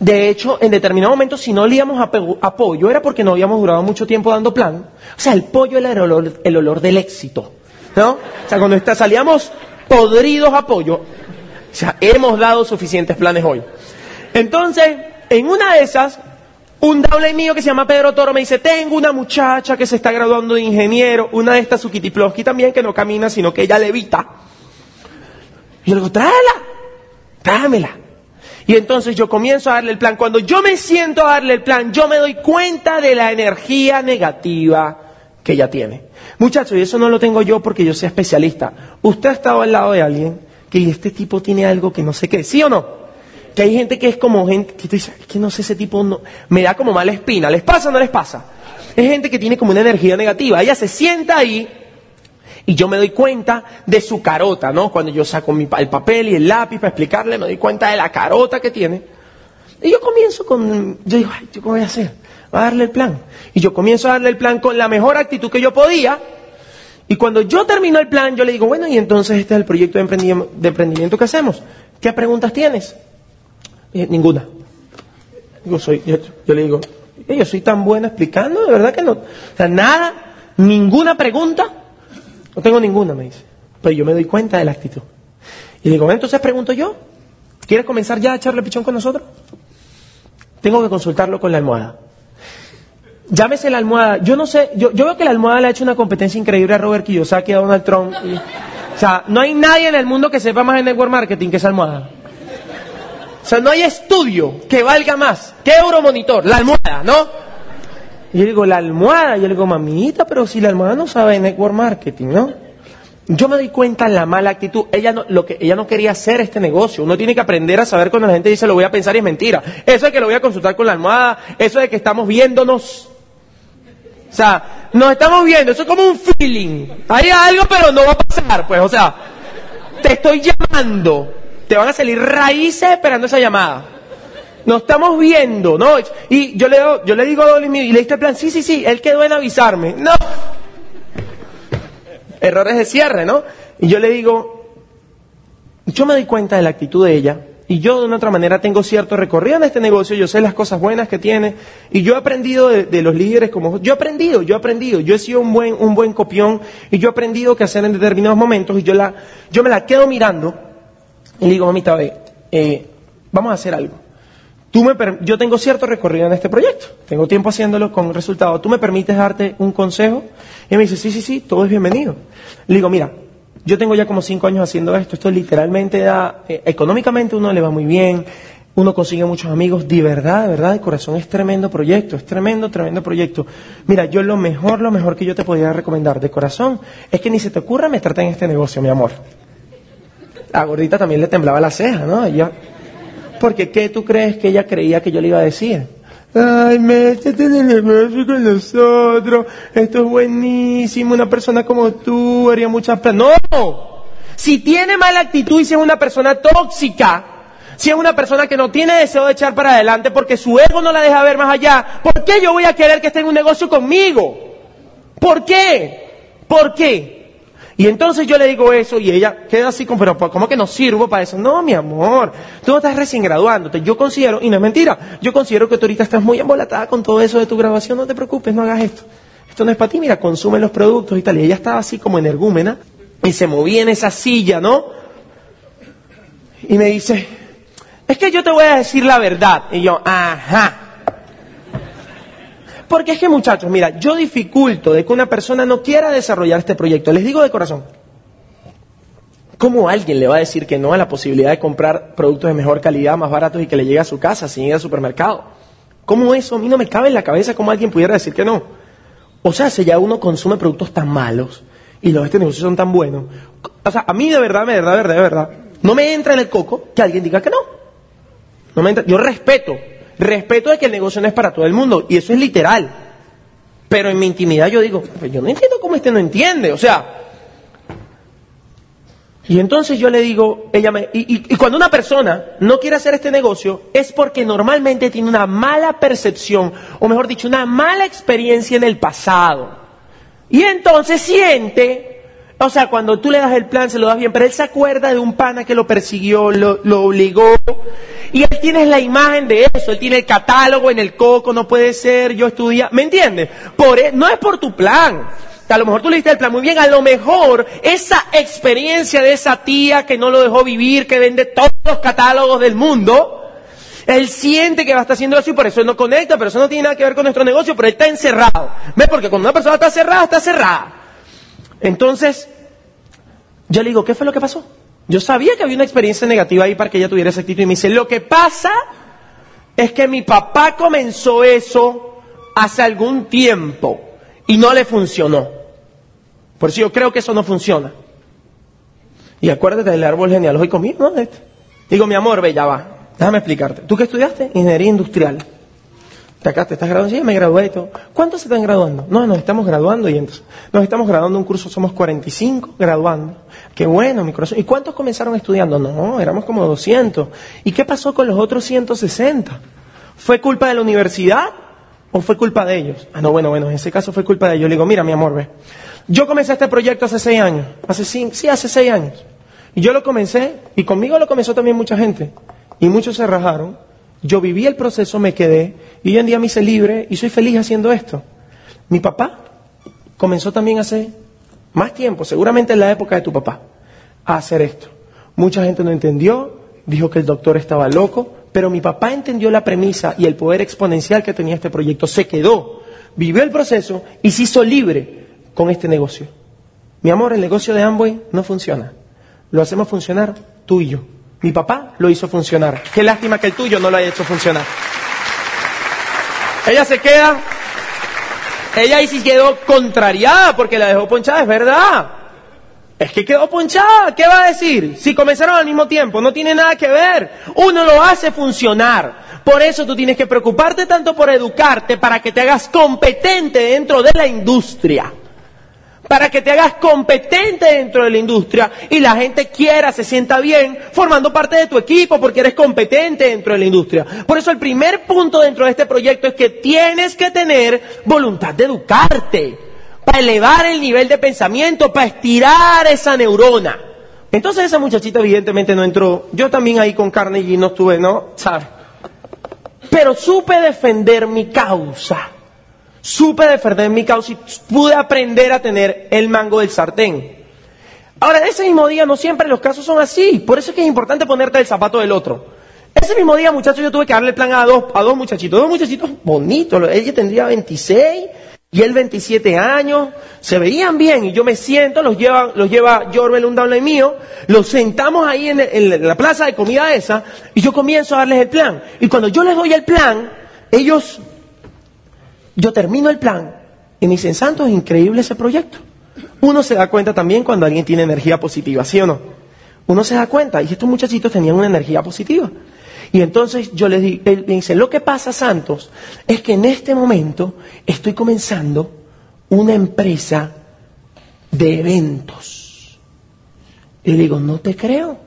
Speaker 2: de hecho, en determinado momento, si no olíamos a, pollo, era porque no habíamos durado mucho tiempo dando plan. O sea, el pollo era el olor, el olor del éxito. ¿No? O sea, cuando salíamos podridos apoyo. O sea, hemos dado suficientes planes hoy. Entonces, en una de esas, un downline mío que se llama Pedro Toro me dice, tengo una muchacha que se está graduando de ingeniero, una de estas Sukitiplovsky también, que no camina, sino que ella levita. Y yo le digo, tráela, tráemela. Y entonces yo comienzo a darle el plan. Cuando yo me siento a darle el plan, yo me doy cuenta de la energía negativa que ella tiene. Muchachos, y eso no lo tengo yo porque yo soy especialista. Usted ha estado al lado de alguien que este tipo tiene algo que no sé qué, ¿sí o no? Que hay gente que es como gente que dice, es que no sé, ese tipo me da como mala espina. ¿Les pasa o no les pasa? Es gente que tiene como una energía negativa. Ella se sienta ahí y yo me doy cuenta de su carota, ¿no? Cuando yo saco mi, el papel y el lápiz para explicarle, me doy cuenta de la carota que tiene. Y yo comienzo con, yo digo, ay, ¿yo qué voy a hacer? Voy a darle el plan. Y yo comienzo a darle el plan con la mejor actitud que yo podía. Y cuando yo termino el plan, yo le digo, bueno, y entonces este es el proyecto de emprendimiento, que hacemos. ¿Qué preguntas tienes? Ninguna. Yo, le digo, yo soy tan buena explicando, de verdad que no. O sea, nada, ninguna pregunta. No tengo ninguna, me dice. Pero yo me doy cuenta de la actitud. Y digo, entonces pregunto yo, ¿quieres comenzar ya a echarle pichón con nosotros? Tengo que consultarlo con la almohada. Llámese la almohada. Yo no sé, yo, yo veo que la almohada le ha hecho una competencia increíble a Robert Kiyosaki, a Donald Trump. o sea, no hay nadie en el mundo que sepa más en network marketing que esa almohada. O sea, no hay estudio que valga más que Euromonitor, la almohada, ¿no? Y yo digo, la almohada, yo le digo, mamita, pero si la almohada no sabe network marketing, ¿no? Yo me doy cuenta de la mala actitud. Ella no, lo que, ella no quería hacer este negocio. Uno tiene que aprender a saber cuando la gente dice lo voy a pensar y es mentira. Eso de que lo voy a consultar con la almohada, eso de que estamos viéndonos. O sea, nos estamos viendo, eso es como un feeling. Hay algo, pero no va a pasar, pues, o sea, te estoy llamando. Te van a salir raíces esperando esa llamada. Nos estamos viendo, ¿no? Y yo le, yo le digo a Dolly y le diste el plan, sí, sí, sí, él quedó en avisarme. No. Errores de cierre, ¿no? Y yo le digo, yo me doy cuenta de la actitud de ella y yo de una otra manera tengo cierto recorrido en este negocio, yo sé las cosas buenas que tiene y yo he aprendido de, los líderes como yo he aprendido, yo he aprendido, yo he sido un buen, un buen copión y yo he aprendido qué hacer en determinados momentos y yo, la, yo me la quedo mirando y le digo, mamita, ve, eh, vamos a hacer algo. Tú me yo tengo cierto recorrido en este proyecto, tengo tiempo haciéndolo con resultados. ¿Tú me permites darte un consejo? Y me dice, sí, sí, sí, todo es bienvenido. Le digo, mira, yo tengo ya como cinco años haciendo esto, esto literalmente da, eh, económicamente uno le va muy bien, uno consigue muchos amigos, de verdad, de verdad, de corazón es tremendo proyecto, es tremendo, tremendo proyecto. Mira, yo lo mejor, lo mejor que yo te podría recomendar de corazón es que ni se te ocurra meterte en este negocio, mi amor. A gordita también le temblaba la ceja, ¿no? Ella, porque ¿qué tú crees que ella creía que yo le iba a decir? Ay, métete en el negocio con nosotros, esto es buenísimo, una persona como tú haría muchas... No, si tiene mala actitud y si es una persona tóxica, si es una persona que no tiene deseo de echar para adelante porque su ego no la deja ver más allá, ¿por qué yo voy a querer que esté en un negocio conmigo? ¿Por qué? ¿Por qué? Y entonces yo le digo eso y ella queda así como, pero ¿cómo que no sirvo para eso? No, mi amor, tú estás recién graduándote. Yo considero, y no es mentira, yo considero que tú ahorita estás muy embolatada con todo eso de tu grabación. No te preocupes, no hagas esto. Esto no es para ti, mira, consume los productos y tal. Y ella estaba así como energúmena y se movía en esa silla, ¿no? Y me dice, es que yo te voy a decir la verdad. Y yo, ajá. Porque es que muchachos, mira, yo dificulto de que una persona no quiera desarrollar este proyecto. Les digo de corazón. ¿Cómo alguien le va a decir que no a la posibilidad de comprar productos de mejor calidad, más baratos y que le llegue a su casa sin ir al supermercado? ¿Cómo eso? A mí no me cabe en la cabeza cómo alguien pudiera decir que no. O sea, si ya uno consume productos tan malos y los de este negocio son tan buenos. O sea, a mí de verdad, de verdad, de verdad, de verdad, no me entra en el coco que alguien diga que no. No me entra. Yo respeto Respeto de que el negocio no es para todo el mundo, y eso es literal. Pero en mi intimidad yo digo, pues yo no entiendo cómo este no entiende, o sea. Y entonces yo le digo, ella me, y, y cuando una persona no quiere hacer este negocio es porque normalmente tiene una mala percepción, o mejor dicho, una mala experiencia en el pasado. Y entonces siente o sea, cuando tú le das el plan, se lo das bien, pero él se acuerda de un pana que lo persiguió, lo, obligó, y él tiene la imagen de eso, él tiene el catálogo en el coco, no puede ser, yo estudia, ¿me entiendes? Por, e, no es por tu plan, a lo mejor tú le diste el plan muy bien, a lo mejor esa experiencia de esa tía que no lo dejó vivir, que vende todos los catálogos del mundo, él siente que va a estar haciendo eso y por eso no conecta, pero eso no tiene nada que ver con nuestro negocio, pero él está encerrado. ¿Ves? Porque cuando una persona está cerrada, está cerrada. Entonces, yo le digo, ¿qué fue lo que pasó? Yo sabía que había una experiencia negativa ahí para que ella tuviera ese actitud y me dice, lo que pasa es que mi papá comenzó eso hace algún tiempo y no le funcionó. Por eso yo creo que eso no funciona. Y acuérdate del árbol genealógico mío, ¿no? Digo, mi amor, ve, ya va. Déjame explicarte. ¿Tú qué estudiaste? Ingeniería industrial. Te acá te estás graduando, sí, me gradué y todo. ¿Cuántos se están graduando? No, nos estamos graduando y entonces, nos estamos graduando un curso, somos 45 graduando. Qué bueno, mi corazón. ¿Y cuántos comenzaron estudiando? No, éramos como 200. ¿Y qué pasó con los otros 160? ¿Fue culpa de la universidad o fue culpa de ellos? Ah, no, bueno, bueno, en ese caso fue culpa de ellos. Le digo, mira, mi amor, ve. Yo comencé este proyecto hace seis años. Hace cinco, sí, hace seis años. Y yo lo comencé, y conmigo lo comenzó también mucha gente. Y muchos se rajaron yo viví el proceso, me quedé y hoy en día me hice libre y soy feliz haciendo esto. Mi papá comenzó también hace más tiempo, seguramente en la época de tu papá, a hacer esto. Mucha gente no entendió, dijo que el doctor estaba loco, pero mi papá entendió la premisa y el poder exponencial que tenía este proyecto, se quedó, vivió el proceso y se hizo libre con este negocio. Mi amor, el negocio de Amway no funciona. Lo hacemos funcionar tú y yo. Mi papá lo hizo funcionar. Qué lástima que el tuyo no lo haya hecho funcionar. Ella se queda, ella ahí sí quedó contrariada porque la dejó ponchada, es verdad. Es que quedó ponchada, ¿qué va a decir? Si comenzaron al mismo tiempo, no tiene nada que ver. Uno lo hace funcionar. Por eso tú tienes que preocuparte tanto por educarte para que te hagas competente dentro de la industria para que te hagas competente dentro de la industria y la gente quiera, se sienta bien formando parte de tu equipo porque eres competente dentro de la industria. Por eso el primer punto dentro de este proyecto es que tienes que tener voluntad de educarte, para elevar el nivel de pensamiento, para estirar esa neurona. Entonces esa muchachita evidentemente no entró. Yo también ahí con Carnegie no estuve, ¿no? ¿Sabes? Pero supe defender mi causa. Supe defender mi causa y pude aprender a tener el mango del sartén. Ahora, ese mismo día no siempre los casos son así. Por eso es que es importante ponerte el zapato del otro. Ese mismo día, muchachos, yo tuve que darle el plan a dos, a dos muchachitos. Dos muchachitos bonitos. Ella tendría 26 y él 27 años. Se veían bien y yo me siento, los lleva, los lleva Jorbel, un downline mío. Los sentamos ahí en, en la plaza de comida esa y yo comienzo a darles el plan. Y cuando yo les doy el plan, ellos yo termino el plan y me dicen, Santos, es increíble ese proyecto. Uno se da cuenta también cuando alguien tiene energía positiva, ¿sí o no? Uno se da cuenta, y estos muchachitos tenían una energía positiva. Y entonces yo les él me dice, lo que pasa, Santos, es que en este momento estoy comenzando una empresa de eventos. Y digo, no te creo.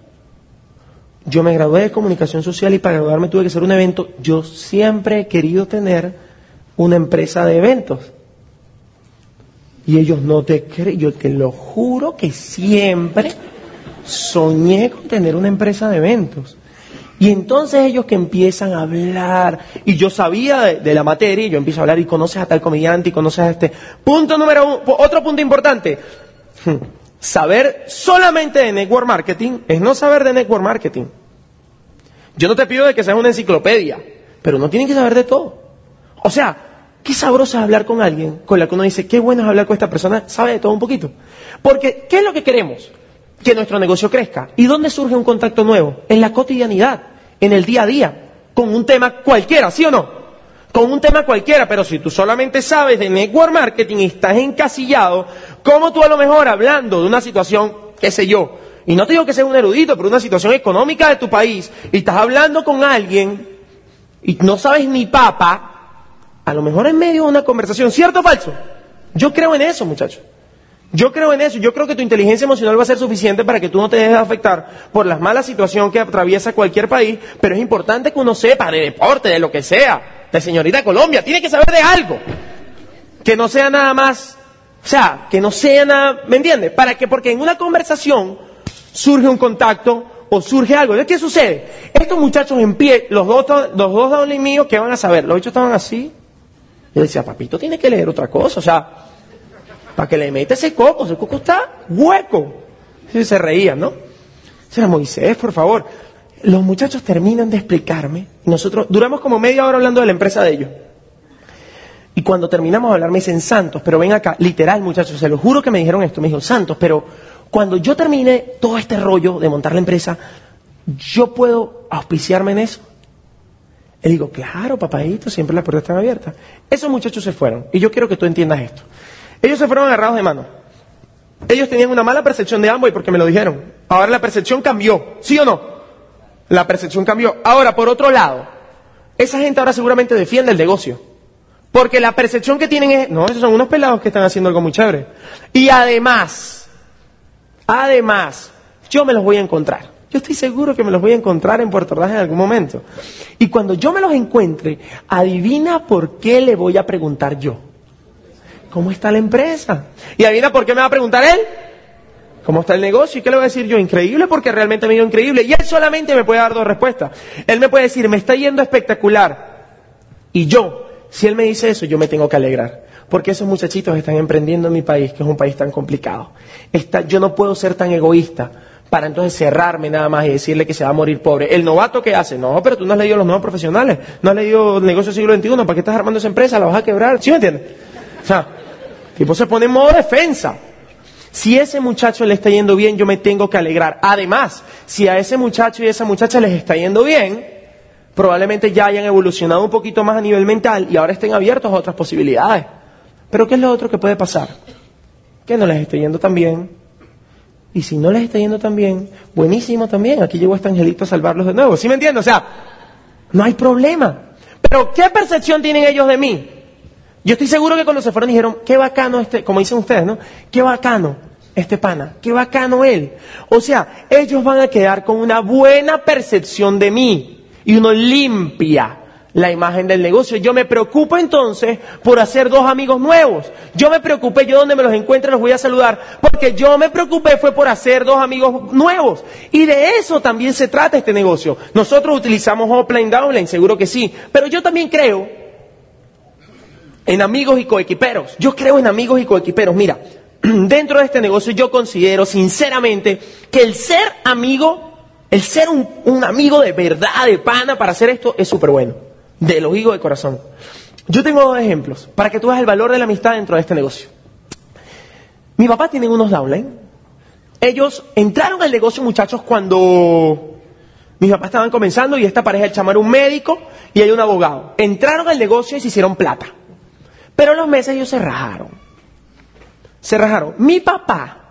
Speaker 2: Yo me gradué de comunicación social y para graduarme tuve que hacer un evento. Yo siempre he querido tener una empresa de eventos. Y ellos no te creen, yo te lo juro que siempre soñé con tener una empresa de eventos. Y entonces ellos que empiezan a hablar, y yo sabía de, la materia, y yo empiezo a hablar, y conoces a tal comediante, y conoces a este. Punto número uno, otro punto importante. Saber solamente de network marketing es no saber de network marketing. Yo no te pido de que seas una enciclopedia, pero no tienen que saber de todo. O sea, qué sabroso es hablar con alguien con la que uno dice, qué bueno es hablar con esta persona, sabe de todo un poquito. Porque, ¿qué es lo que queremos? Que nuestro negocio crezca. ¿Y dónde surge un contacto nuevo? En la cotidianidad, en el día a día, con un tema cualquiera, ¿sí o no? Con un tema cualquiera, pero si tú solamente sabes de network marketing y estás encasillado, ¿cómo tú a lo mejor hablando de una situación, qué sé yo, y no te digo que seas un erudito, pero una situación económica de tu país, y estás hablando con alguien y no sabes ni papa, a lo mejor en medio de una conversación, ¿cierto o falso? Yo creo en eso, muchachos. Yo creo en eso. Yo creo que tu inteligencia emocional va a ser suficiente para que tú no te dejes afectar por las malas situaciones que atraviesa cualquier país, pero es importante que uno sepa de deporte, de lo que sea, de señorita Colombia, tiene que saber de algo. Que no sea nada más, o sea, que no sea nada, ¿me entiendes? Para que, porque en una conversación surge un contacto o surge algo. ¿De qué sucede? Estos muchachos en pie, los dos, los dos míos, ¿qué van a saber? Los hechos estaban así, yo decía, papito, tiene que leer otra cosa. O sea, para que le meta ese coco, ese coco está hueco. Y se reían, ¿no? Era Moisés, por favor. Los muchachos terminan de explicarme, nosotros duramos como media hora hablando de la empresa de ellos. Y cuando terminamos de hablar me dicen, Santos, pero ven acá, literal muchachos, se lo juro que me dijeron esto, me dijo, Santos, pero cuando yo termine todo este rollo de montar la empresa, ¿yo puedo auspiciarme en eso? Le digo, claro, papadito, siempre las puertas están abiertas. Esos muchachos se fueron, y yo quiero que tú entiendas esto. Ellos se fueron agarrados de mano. Ellos tenían una mala percepción de Amway porque me lo dijeron. Ahora la percepción cambió, ¿sí o no? La percepción cambió. Ahora, por otro lado, esa gente ahora seguramente defiende el negocio. Porque la percepción que tienen es, no, esos son unos pelados que están haciendo algo muy chévere. Y además, además, yo me los voy a encontrar. Yo estoy seguro que me los voy a encontrar en Puerto Ordaz en algún momento. Y cuando yo me los encuentre, adivina por qué le voy a preguntar yo. ¿Cómo está la empresa? Y adivina por qué me va a preguntar él. ¿Cómo está el negocio? ¿Y qué le voy a decir yo? Increíble porque realmente me ha increíble. Y él solamente me puede dar dos respuestas. Él me puede decir, me está yendo espectacular. Y yo, si él me dice eso, yo me tengo que alegrar. Porque esos muchachitos están emprendiendo en mi país, que es un país tan complicado. yo no puedo ser tan egoísta para entonces cerrarme nada más y decirle que se va a morir pobre. El novato que hace, no, pero tú no has leído los nuevos profesionales, no has leído el negocio del siglo XXI, ¿para qué estás armando esa empresa? ¿La vas a quebrar? ¿Sí me entiendes? O sea, tipo se pone en modo defensa. Si ese muchacho le está yendo bien, yo me tengo que alegrar. Además, si a ese muchacho y a esa muchacha les está yendo bien, probablemente ya hayan evolucionado un poquito más a nivel mental y ahora estén abiertos a otras posibilidades. Pero ¿qué es lo otro que puede pasar? Que no les esté yendo tan bien. Y si no les está yendo tan bien, buenísimo también. Aquí llegó este angelito a salvarlos de nuevo. ¿Sí me entiendes? O sea, no hay problema. Pero ¿qué percepción tienen ellos de mí? Yo estoy seguro que cuando se fueron dijeron, qué bacano este, como dicen ustedes, ¿no? Qué bacano este pana, qué bacano él. O sea, ellos van a quedar con una buena percepción de mí y uno limpia la imagen del negocio. Yo me preocupo entonces por hacer dos amigos nuevos. Yo me preocupé, yo donde me los encuentre los voy a saludar, porque yo me preocupé fue por hacer dos amigos nuevos. Y de eso también se trata este negocio. Nosotros utilizamos offline, downline, seguro que sí, pero yo también creo en amigos y coequiperos. Yo creo en amigos y coequiperos. Mira, dentro de este negocio yo considero sinceramente que el ser amigo el ser un, amigo de verdad, de pana, para hacer esto es súper bueno. De los higos de corazón. Yo tengo dos ejemplos para que tú veas el valor de la amistad dentro de este negocio. Mi papá tiene unos downline. Ellos entraron al negocio, muchachos, cuando mis papás estaban comenzando y esta pareja, el chamar un médico y hay un abogado. Entraron al negocio y se hicieron plata. Pero a los meses ellos se rajaron. Se rajaron. Mi papá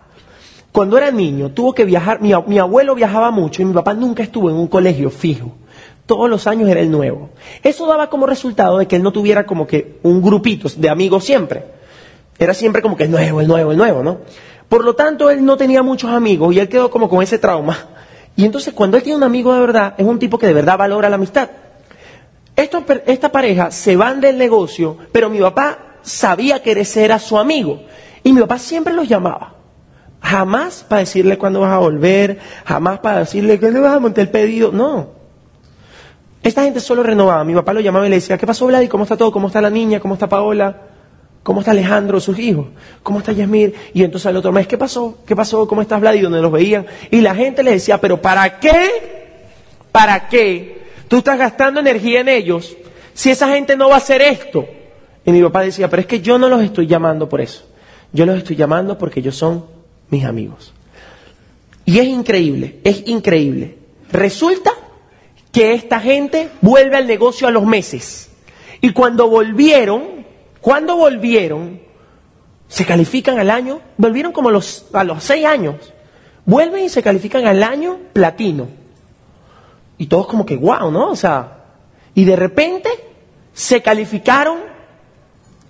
Speaker 2: cuando era niño tuvo que viajar, mi, abuelo viajaba mucho y mi papá nunca estuvo en un colegio fijo. Todos los años era el nuevo. Eso daba como resultado de que él no tuviera como que un grupito de amigos siempre. Era siempre como que el nuevo, el nuevo, el nuevo, ¿no? Por lo tanto, él no tenía muchos amigos y él quedó como con ese trauma. Y entonces cuando él tiene un amigo de verdad, es un tipo que de verdad valora la amistad. esta pareja se van del negocio, pero mi papá sabía que ese era su amigo. Y mi papá siempre los llamaba. Jamás para decirle cuándo vas a volver, jamás para decirle le vas a montar el pedido, no. Esta gente solo renovaba. Mi papá lo llamaba y le decía, ¿qué pasó, Vlad? ¿Cómo está todo? ¿Cómo está la niña? ¿Cómo está Paola? ¿Cómo está Alejandro, sus hijos? ¿Cómo está Yasmir? Y entonces al otro mes, ¿qué pasó? ¿Qué pasó? ¿Cómo estás, Vlad? Y donde los veían. Y la gente le decía, ¿pero para qué? ¿Para qué? Tú estás gastando energía en ellos si esa gente no va a hacer esto. Y mi papá decía, pero es que yo no los estoy llamando por eso. Yo los estoy llamando porque ellos son mis amigos. Y es increíble, es increíble. Resulta que esta gente vuelve al negocio a los meses. Y cuando volvieron, cuando volvieron, se califican al año, volvieron como a los, a los seis años. Vuelven y se califican al año platino. Y todos como que, wow, ¿no? O sea, y de repente se calificaron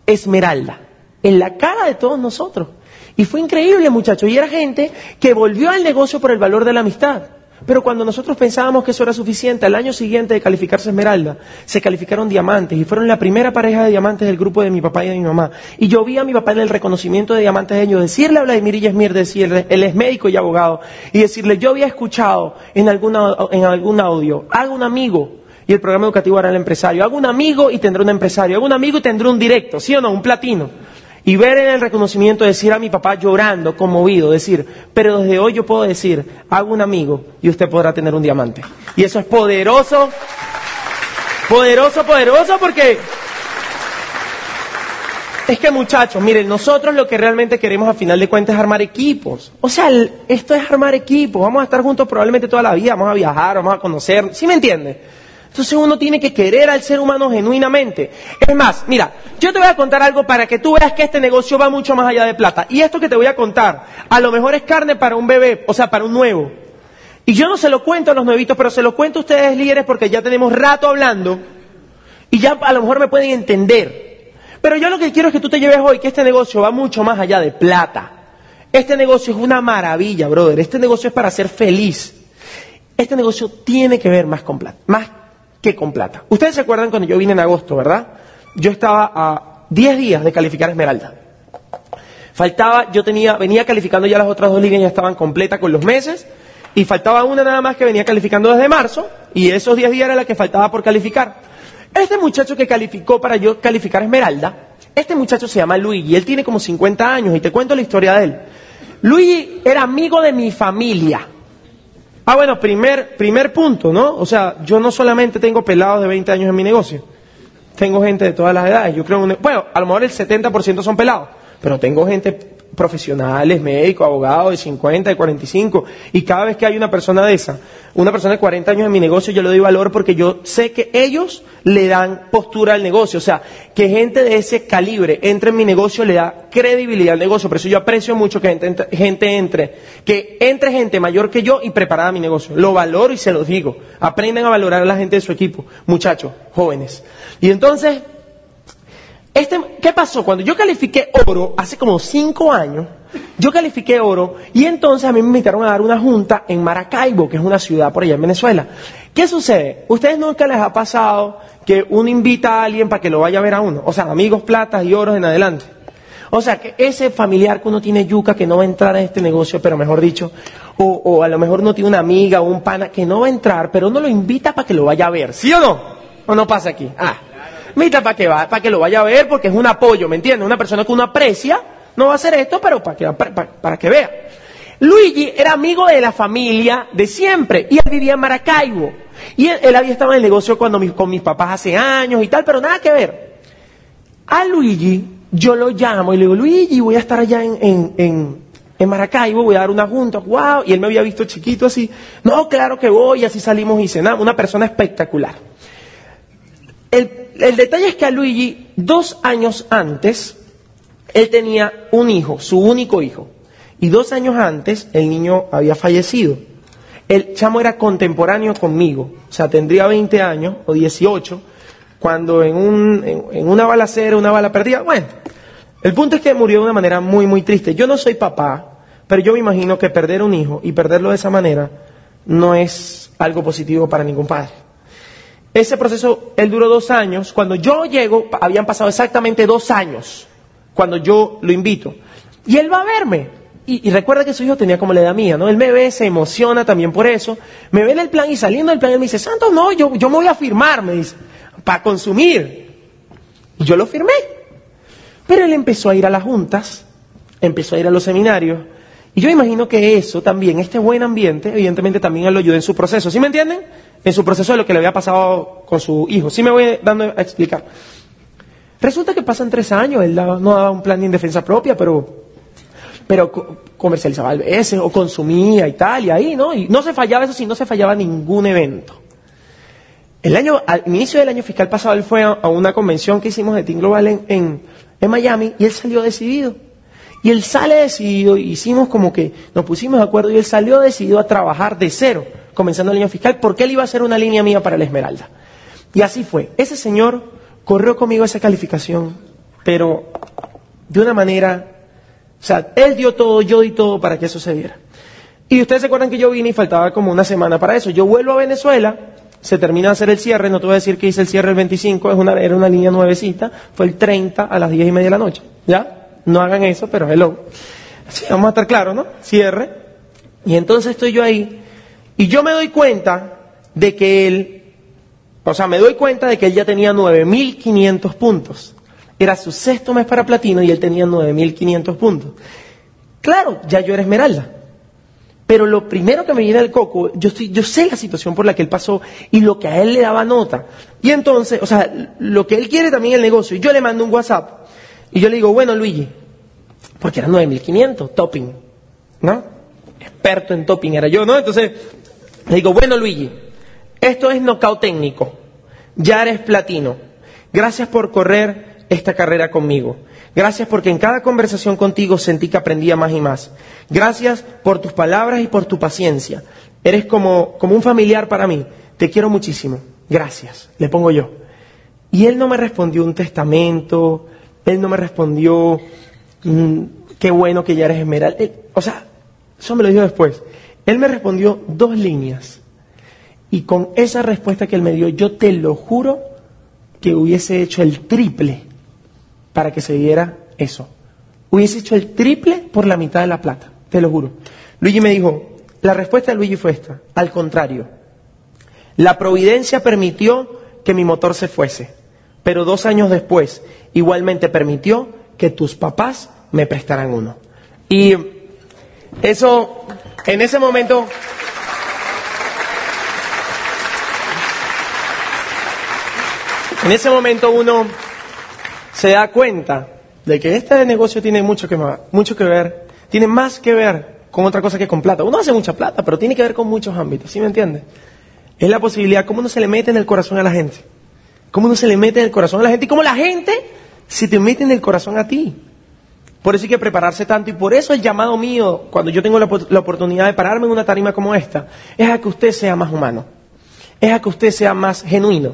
Speaker 2: esmeralda en la cara de todos nosotros. Y fue increíble, muchachos. Y era gente que volvió al negocio por el valor de la amistad. Pero cuando nosotros pensábamos que eso era suficiente, al año siguiente de calificarse Esmeralda, se calificaron diamantes y fueron la primera pareja de diamantes del grupo de mi papá y de mi mamá. Y yo vi a mi papá en el reconocimiento de diamantes de ellos decirle a Vladimir y Yasmir, decirle, él es médico y abogado, y decirle, yo había escuchado en, alguna, en algún audio, haga un amigo, y el programa educativo era el empresario, hago un amigo y tendré un empresario, hago un amigo y tendré un directo, ¿sí o no? Un platino. Y ver en el reconocimiento, decir a mi papá llorando, conmovido, decir, pero desde hoy yo puedo decir, hago un amigo y usted podrá tener un diamante. Y eso es poderoso, poderoso, poderoso porque es que muchachos, miren, nosotros lo que realmente queremos a final de cuentas es armar equipos. O sea, esto es armar equipos. Vamos a estar juntos probablemente toda la vida, vamos a viajar, vamos a conocer. ¿Sí me entiende? Entonces uno tiene que querer al ser humano genuinamente. Es más, mira, yo te voy a contar algo para que tú veas que este negocio va mucho más allá de plata. Y esto que te voy a contar, a lo mejor es carne para un bebé, o sea, para un nuevo. Y yo no se lo cuento a los nuevitos, pero se lo cuento a ustedes líderes porque ya tenemos rato hablando y ya a lo mejor me pueden entender. Pero yo lo que quiero es que tú te lleves hoy que este negocio va mucho más allá de plata. Este negocio es una maravilla, brother. Este negocio es para ser feliz. Este negocio tiene que ver más con plata, más que con plata. Ustedes se acuerdan cuando yo vine en agosto, ¿verdad? Yo estaba a 10 días de calificar Esmeralda. Faltaba, yo tenía, venía calificando ya las otras dos líneas, ya estaban completas con los meses, y faltaba una nada más que venía calificando desde marzo, y esos 10 días era la que faltaba por calificar. Este muchacho que calificó para yo calificar Esmeralda, este muchacho se llama Luigi, él tiene como 50 años y te cuento la historia de él. Luigi era amigo de mi familia. Ah, bueno, primer, primer punto, ¿no? O sea, yo no solamente tengo pelados de 20 años en mi negocio, tengo gente de todas las edades. Yo creo, bueno, a lo mejor el 70% son pelados, pero tengo gente profesionales, médicos, abogados de 50, de 45, y cada vez que hay una persona de esa, una persona de 40 años en mi negocio, yo le doy valor porque yo sé que ellos le dan postura al negocio, o sea, que gente de ese calibre entre en mi negocio le da credibilidad al negocio, por eso yo aprecio mucho que gente, gente entre, que entre gente mayor que yo y preparada a mi negocio, lo valoro y se los digo, aprendan a valorar a la gente de su equipo, muchachos, jóvenes. Y entonces, este, ¿Qué pasó? Cuando yo califiqué oro, hace como cinco años, yo califiqué oro y entonces a mí me invitaron a dar una junta en Maracaibo, que es una ciudad por allá en Venezuela. ¿Qué sucede? ¿Ustedes nunca les ha pasado que uno invita a alguien para que lo vaya a ver a uno? O sea, amigos, platas y oros en adelante. O sea, que ese familiar que uno tiene yuca que no va a entrar en este negocio, pero mejor dicho, o, o a lo mejor no tiene una amiga o un pana que no va a entrar, pero uno lo invita para que lo vaya a ver. ¿Sí o no? ¿O no pasa aquí? Ah. Mita para que, va, para que lo vaya a ver porque es un apoyo, ¿me entiendes? Una persona que uno aprecia no va a hacer esto, pero para que, vea. Luigi era amigo de la familia de siempre y él vivía en Maracaibo. Y él, había estado en el negocio con mis papás hace años y tal, pero nada que ver. A Luigi yo lo llamo y le digo, Luigi, voy a estar allá en, Maracaibo, voy a dar una junta, wow. Y él me había visto chiquito así. No, claro que voy, así salimos y cenamos. Una persona espectacular. El, el detalle es que a Luigi, dos años antes, él tenía un hijo, su único hijo. Y dos años antes, el niño había fallecido. El chamo era contemporáneo conmigo, o sea, tendría 20 años o 18, cuando en, un, en, una balacera, una bala perdida, bueno, el punto es que murió de una manera muy, muy triste. Yo no soy papá, pero yo me imagino que perder un hijo y perderlo de esa manera no es algo positivo para ningún padre. Ese proceso, él duró dos años. Cuando yo llego, habían pasado exactamente dos años, cuando yo lo invito. Y él va a verme. Y, recuerda que su hijo tenía como la edad mía, ¿no? Él me ve, se emociona también por eso. Me ve en el plan y saliendo del plan, él me dice, Santos, no, yo, yo me voy a firmar, me dice, para consumir. Y yo lo firmé. Pero él empezó a ir a las juntas, empezó a ir a los seminarios. Y yo imagino que eso también, este buen ambiente, evidentemente también lo ayudó en su proceso. ¿Sí me entienden? En su proceso de lo que le había pasado con su hijo. Sí me voy dando a explicar. Resulta que pasan tres años, él no daba un plan de defensa propia, pero, pero comercializaba a veces o consumía y tal, y ahí, ¿no? Y no se fallaba eso sí, no se fallaba ningún evento. El año, al inicio del año fiscal pasado, él fue a, una convención que hicimos de Team Global en, en Miami y él salió decidido. Y él sale decidido, hicimos como que nos pusimos de acuerdo y él salió decidido a trabajar de cero comenzando el año fiscal, porque él iba a hacer una línea mía para la Esmeralda. Y así fue. Ese señor corrió conmigo esa calificación, pero de una manera, o sea, él dio todo, yo di todo para que eso se diera. Y ustedes se acuerdan que yo vine y faltaba como una semana para eso. Yo vuelvo a Venezuela, se termina de hacer el cierre, no te voy a decir que hice el cierre el 25, es una, era una línea nuevecita, fue el 30 a las 10 y media de la noche. ¿Ya? No hagan eso, pero hello. Sí, vamos a estar claros, ¿no? Cierre. Y entonces estoy yo ahí y yo me doy cuenta de que él, o sea, me doy cuenta de que él ya tenía 9.500 puntos. Era su sexto mes para platino y él tenía 9.500 puntos. Claro, ya yo era esmeralda. Pero lo primero que me viene al coco, yo, estoy, yo sé la situación por la que él pasó y lo que a él le daba nota. Y entonces, o sea, lo que él quiere también el negocio. Y yo le mando un WhatsApp y yo le digo, bueno, Luigi, porque era 9.500, topping, ¿no? Experto en topping era yo, ¿no? Entonces, le digo, bueno, Luigi, esto es knockout técnico. Ya eres platino. Gracias por correr esta carrera conmigo. Gracias porque en cada conversación contigo sentí que aprendía más y más. Gracias por tus palabras y por tu paciencia. Eres como, como un familiar para mí. Te quiero muchísimo. Gracias. Le pongo yo. Y él no me respondió un testamento. Él no me respondió, mm, qué bueno que ya eres esmeralda. o sea, eso me lo dijo después. Él me respondió dos líneas. Y con esa respuesta que él me dio, yo te lo juro que hubiese hecho el triple para que se diera eso. Hubiese hecho el triple por la mitad de la plata, te lo juro. Luigi me dijo, la respuesta de Luigi fue esta, al contrario. La providencia permitió que mi motor se fuese, pero dos años después igualmente permitió que tus papás me prestaran uno. Y eso, en ese momento... En ese momento uno se da cuenta de que este negocio tiene mucho que, mucho que ver, tiene más que ver con otra cosa que con plata. Uno hace mucha plata, pero tiene que ver con muchos ámbitos, ¿sí me entiende? Es la posibilidad, cómo uno se le mete en el corazón a la gente. Cómo uno se le mete en el corazón a la gente y cómo la gente se te mete en el corazón a ti. Por eso hay que prepararse tanto y por eso el llamado mío, cuando yo tengo la, la, oportunidad de pararme en una tarima como esta, es a que usted sea más humano, es a que usted sea más genuino,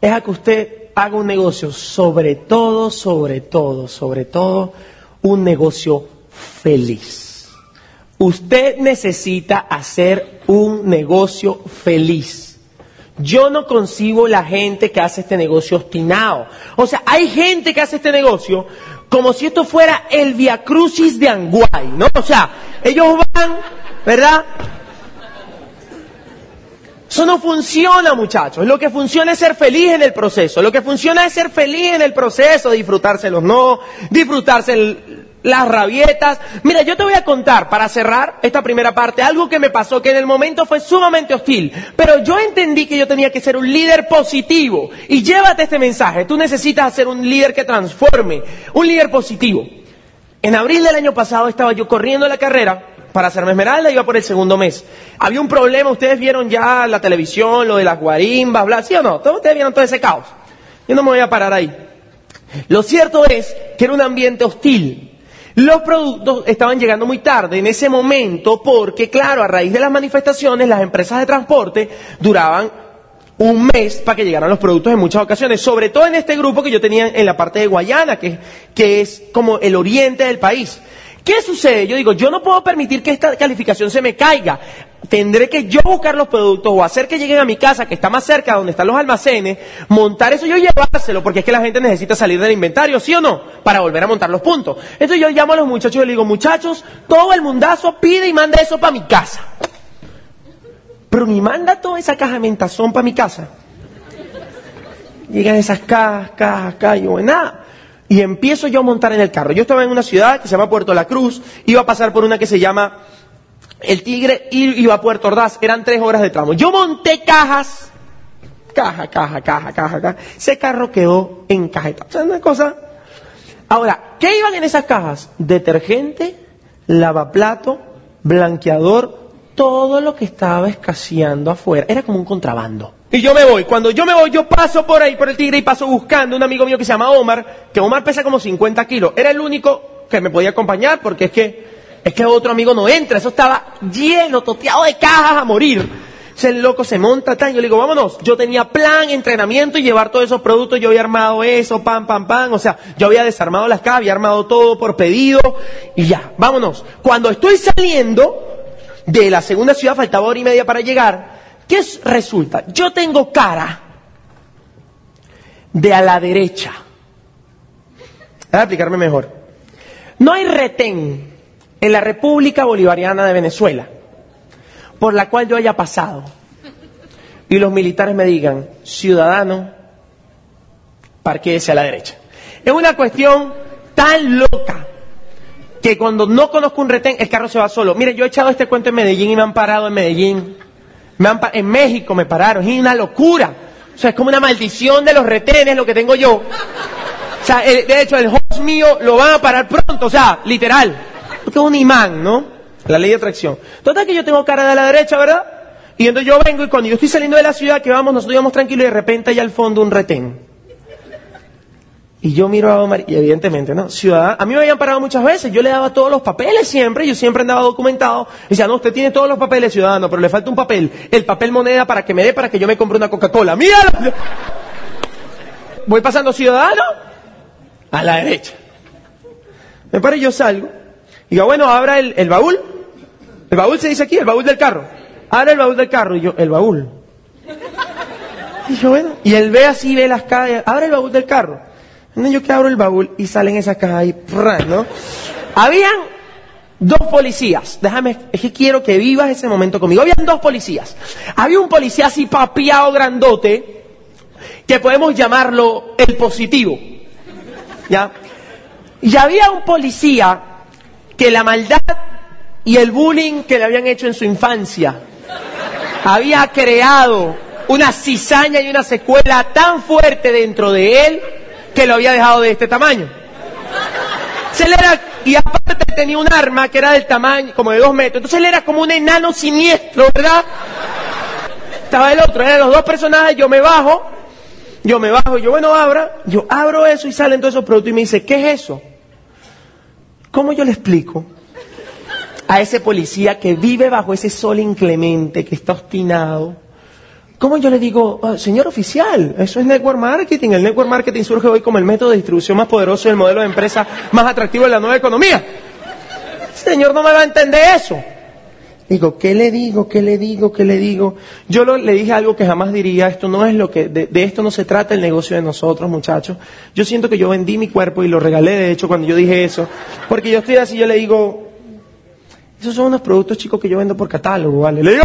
Speaker 2: es a que usted haga un negocio, sobre todo, sobre todo, sobre todo, un negocio feliz. Usted necesita hacer un negocio feliz. Yo no concibo la gente que hace este negocio obstinado. O sea, hay gente que hace este negocio como si esto fuera el Via Crucis de Anguay, ¿no? O sea, ellos van, ¿verdad? Eso no funciona, muchachos. Lo que funciona es ser feliz en el proceso. Lo que funciona es ser feliz en el proceso, disfrutarse los no, disfrutarse las rabietas. Mira, yo te voy a contar, para cerrar esta primera parte, algo que me pasó que en el momento fue sumamente hostil. Pero yo entendí que yo tenía que ser un líder positivo. Y llévate este mensaje. Tú necesitas ser un líder que transforme, un líder positivo. En abril del año pasado estaba yo corriendo la carrera para hacerme esmeralda iba por el segundo mes. Había un problema, ustedes vieron ya la televisión, lo de las guarimbas, bla, ¿sí o no? Ustedes vieron todo ese caos. Yo no me voy a parar ahí. Lo cierto es que era un ambiente hostil. Los productos estaban llegando muy tarde en ese momento porque, claro, a raíz de las manifestaciones, las empresas de transporte duraban un mes para que llegaran los productos en muchas ocasiones, sobre todo en este grupo que yo tenía en la parte de Guayana, que, que es como el oriente del país. ¿Qué sucede? Yo digo, yo no puedo permitir que esta calificación se me caiga. Tendré que yo buscar los productos o hacer que lleguen a mi casa, que está más cerca donde están los almacenes, montar eso y yo llevárselo, porque es que la gente necesita salir del inventario, ¿sí o no? Para volver a montar los puntos. Entonces yo llamo a los muchachos y les digo, muchachos, todo el mundazo pide y manda eso para mi casa. Pero ni manda toda esa caja de mentazón para mi casa. Llegan esas cajas, cajas, cajas, y yo, nada y empiezo yo a montar en el carro. Yo estaba en una ciudad que se llama Puerto La Cruz, iba a pasar por una que se llama El Tigre y iba a Puerto Ordaz, eran tres horas de tramo. Yo monté cajas, caja, caja, caja, caja, caja. Ese carro quedó en cajeta. Una cosa. Ahora, ¿qué iban en esas cajas? Detergente, lavaplato, blanqueador, todo lo que estaba escaseando afuera. Era como un contrabando. Y yo me voy. Cuando yo me voy, yo paso por ahí, por el tigre, y paso buscando un amigo mío que se llama Omar, que Omar pesa como 50 kilos. Era el único que me podía acompañar porque es que, es que otro amigo no entra. Eso estaba lleno, toteado de cajas a morir. Ese loco se monta, tan. Yo le digo, vámonos. Yo tenía plan, entrenamiento y llevar todos esos productos. Yo había armado eso, pam, pam, pam. O sea, yo había desarmado las cajas, había armado todo por pedido. Y ya, vámonos. Cuando estoy saliendo de la segunda ciudad, faltaba hora y media para llegar. ¿Qué resulta? Yo tengo cara de a la derecha. Voy a explicarme mejor. No hay retén en la República Bolivariana de Venezuela por la cual yo haya pasado y los militares me digan, ciudadano, parquéese a la derecha. Es una cuestión tan loca que cuando no conozco un retén, el carro se va solo. Mire, yo he echado este cuento en Medellín y me han parado en Medellín. Me han en México me pararon. Es una locura. O sea, es como una maldición de los retenes lo que tengo yo. O sea, de hecho, el host mío lo van a parar pronto, o sea, literal. Porque es un imán, ¿no? La ley de atracción. Total que yo tengo cara de la derecha, ¿verdad? Y entonces yo vengo y cuando yo estoy saliendo de la ciudad, que vamos, nosotros íbamos tranquilos y de repente hay al fondo un retén. Y yo miro a Omar, y evidentemente, ¿no? Ciudadano, a mí me habían parado muchas veces, yo le daba todos los papeles siempre, yo siempre andaba documentado. Y decía, no, usted tiene todos los papeles, ciudadano, pero le falta un papel, el papel moneda para que me dé, para que yo me compre una Coca-Cola. ¡Mira! Voy pasando ciudadano a la derecha. Me paro y yo salgo. Y digo, bueno, abra el, baúl. El baúl se dice aquí, el baúl del carro. Abre el baúl del carro. Y yo, el baúl. Y yo, bueno, y él ve así, ve las calles, abre el baúl del carro. Yo que abro el baúl y salen esas cajas ahí, ¿no? Habían dos policías. Déjame, es que quiero que vivas ese momento conmigo. Habían dos policías. Había un policía así papiado grandote, que podemos llamarlo el positivo. ¿Ya? Y había un policía que la maldad y el bullying que le habían hecho en su infancia había creado una cizaña y una secuela tan fuerte dentro de él que lo había dejado de este tamaño. Se le era, y aparte tenía un arma que era del tamaño, como de dos metros. Entonces él era como un enano siniestro, ¿verdad? Estaba el otro, eran los dos personajes, yo me bajo, yo me bajo, yo bueno, abra, yo abro eso y salen todos esos productos y me dice, ¿qué es eso? ¿Cómo yo le explico a ese policía que vive bajo ese sol inclemente, que está obstinado, ¿Cómo yo le digo, ah, señor oficial, eso es network marketing? El network marketing surge hoy como el método de distribución más poderoso y el modelo de empresa más atractivo de la nueva economía. Señor, no me va a entender eso. Digo, ¿qué le digo? ¿Qué le digo? ¿Qué le digo? Yo le dije algo que jamás diría, esto no es lo que, de, de, esto no se trata el negocio de nosotros, muchachos. Yo siento que yo vendí mi cuerpo y lo regalé, de hecho, cuando yo dije eso. Porque yo estoy así, yo le digo, esos son unos productos, chicos, que yo vendo por catálogo, ¿vale? Le digo,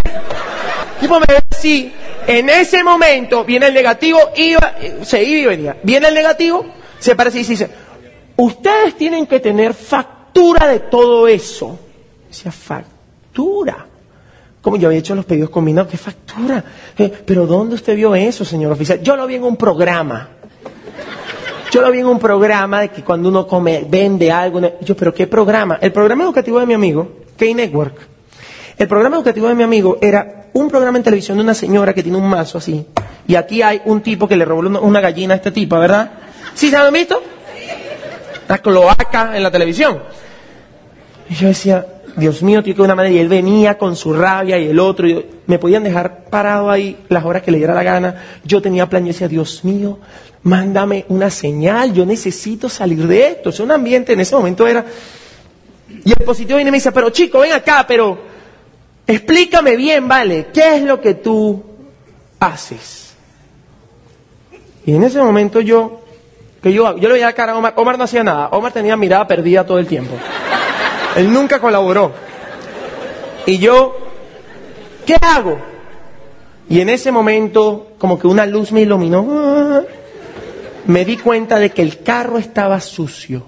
Speaker 2: tipo me así, en ese momento viene el negativo, iba, se iba y venía. Viene el negativo, se parece y dice, ustedes tienen que tener factura de todo eso. Decía, factura. Como yo había hecho los pedidos combinados, ¿qué factura? Pero ¿dónde usted vio eso, señor oficial? Yo lo vi en un programa. Yo lo vi en un programa de que cuando uno come, vende algo. Yo, ¿pero qué programa? El programa educativo de mi amigo, K-Network. El programa educativo de mi amigo era un programa en televisión de una señora que tiene un mazo así. Y aquí hay un tipo que le robó una gallina a este tipo, ¿verdad? ¿Sí se han visto? La cloaca en la televisión. Y yo decía, Dios mío, tío, que una madre. Y él venía con su rabia y el otro. Y me podían dejar parado ahí las horas que le diera la gana. Yo tenía plan. Yo decía, Dios mío, mándame una señal. Yo necesito salir de esto. Es un ambiente en ese momento era. Y el positivo viene y me dice, pero chico, ven acá, pero Explícame bien, vale, ¿qué es lo que tú haces? Y en ese momento yo, que yo, yo le veía la cara a Omar, Omar no hacía nada, Omar tenía mirada perdida todo el tiempo. Él nunca colaboró. Y yo, ¿qué hago? Y en ese momento, como que una luz me iluminó, me di cuenta de que el carro estaba sucio.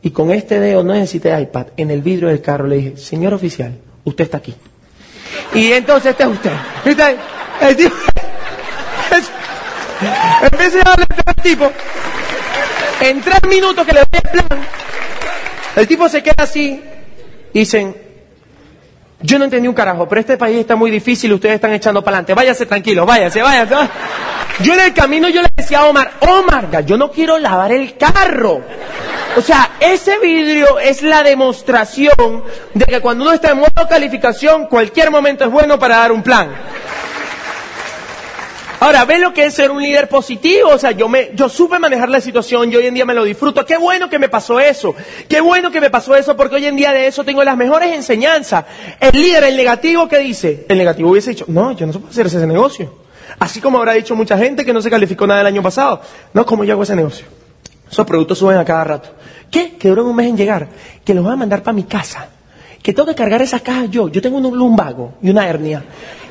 Speaker 2: Y con este dedo, no necesité iPad, en el vidrio del carro le dije, señor oficial, usted está aquí. Y entonces este es usted. El tipo, a hablar al tipo. En tres minutos que le doy el plan, el tipo se queda así. Dicen, yo no entendí un carajo, pero este país está muy difícil, ustedes están echando para adelante. Váyase tranquilo, váyase, váyase. Yo en el camino yo le decía a Omar, Omar, yo no quiero lavar el carro. O sea, ese vidrio es la demostración de que cuando uno está en modo calificación, cualquier momento es bueno para dar un plan. Ahora, ¿ves lo que es ser un líder positivo? O sea, yo, me, yo supe manejar la situación y hoy en día me lo disfruto. Qué bueno que me pasó eso. Qué bueno que me pasó eso porque hoy en día de eso tengo las mejores enseñanzas. El líder, el negativo, ¿qué dice? El negativo hubiese dicho, no, yo no sé hacer ese negocio. Así como habrá dicho mucha gente que no se calificó nada el año pasado. No, ¿cómo yo hago ese negocio? Esos productos suben a cada rato. ¿Qué? Que duran un mes en llegar. Que los voy a mandar para mi casa. Que tengo que cargar esas cajas yo. Yo tengo un lumbago y una hernia.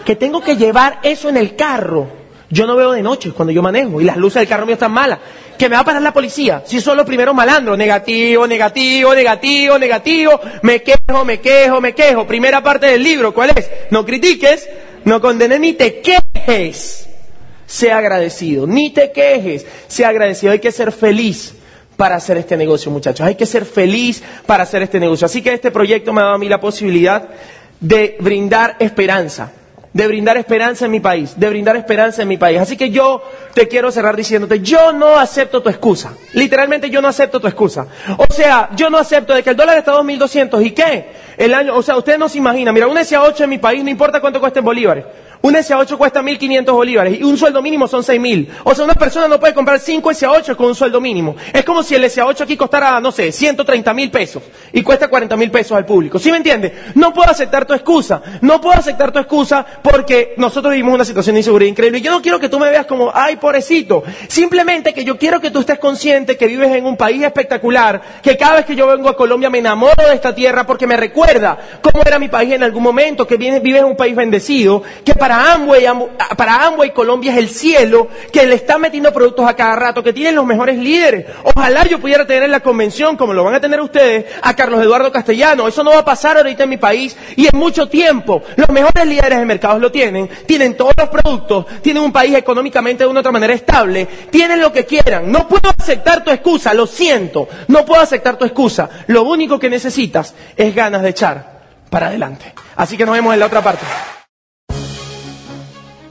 Speaker 2: Que tengo que llevar eso en el carro. Yo no veo de noche cuando yo manejo y las luces del carro mío están malas. que me va a parar la policía. Si son los primeros malandros, negativo, negativo, negativo, negativo, me quejo, me quejo, me quejo. Primera parte del libro, ¿cuál es? No critiques, no condenes ni te quejes. Sea agradecido, ni te quejes, sea agradecido. Hay que ser feliz para hacer este negocio, muchachos. Hay que ser feliz para hacer este negocio. Así que este proyecto me ha dado a mí la posibilidad de brindar esperanza de brindar esperanza en mi país, de brindar esperanza en mi país. Así que yo te quiero cerrar diciéndote, yo no acepto tu excusa. Literalmente yo no acepto tu excusa. O sea, yo no acepto de que el dólar está a 2.200 y qué? El año, o sea, usted no se imagina, mira, un SA8 en mi país no importa cuánto cueste en bolívares. Un SA8 cuesta 1.500 bolívares y un sueldo mínimo son 6.000. O sea, una persona no puede comprar 5 SA8 con un sueldo mínimo. Es como si el SA8 aquí costara, no sé, 130.000 pesos y cuesta 40.000 pesos al público. ¿Sí me entiende? No puedo aceptar tu excusa. No puedo aceptar tu excusa porque nosotros vivimos una situación de inseguridad increíble. Y yo no quiero que tú me veas como, ay, pobrecito. Simplemente que yo quiero que tú estés consciente que vives en un país espectacular, que cada vez que yo vengo a Colombia me enamoro de esta tierra porque me recuerda cómo era mi país en algún momento, que vives en un país bendecido, que para para Amway, para Amway Colombia es el cielo, que le está metiendo productos a cada rato, que tienen los mejores líderes. Ojalá yo pudiera tener en la convención, como lo van a tener ustedes, a Carlos Eduardo Castellano. Eso no va a pasar ahorita en mi país y en mucho tiempo. Los mejores líderes de mercados lo tienen, tienen todos los productos, tienen un país económicamente de una otra manera estable, tienen lo que quieran. No puedo aceptar tu excusa, lo siento, no puedo aceptar tu excusa. Lo único que necesitas es ganas de echar para adelante. Así que nos vemos en la otra parte.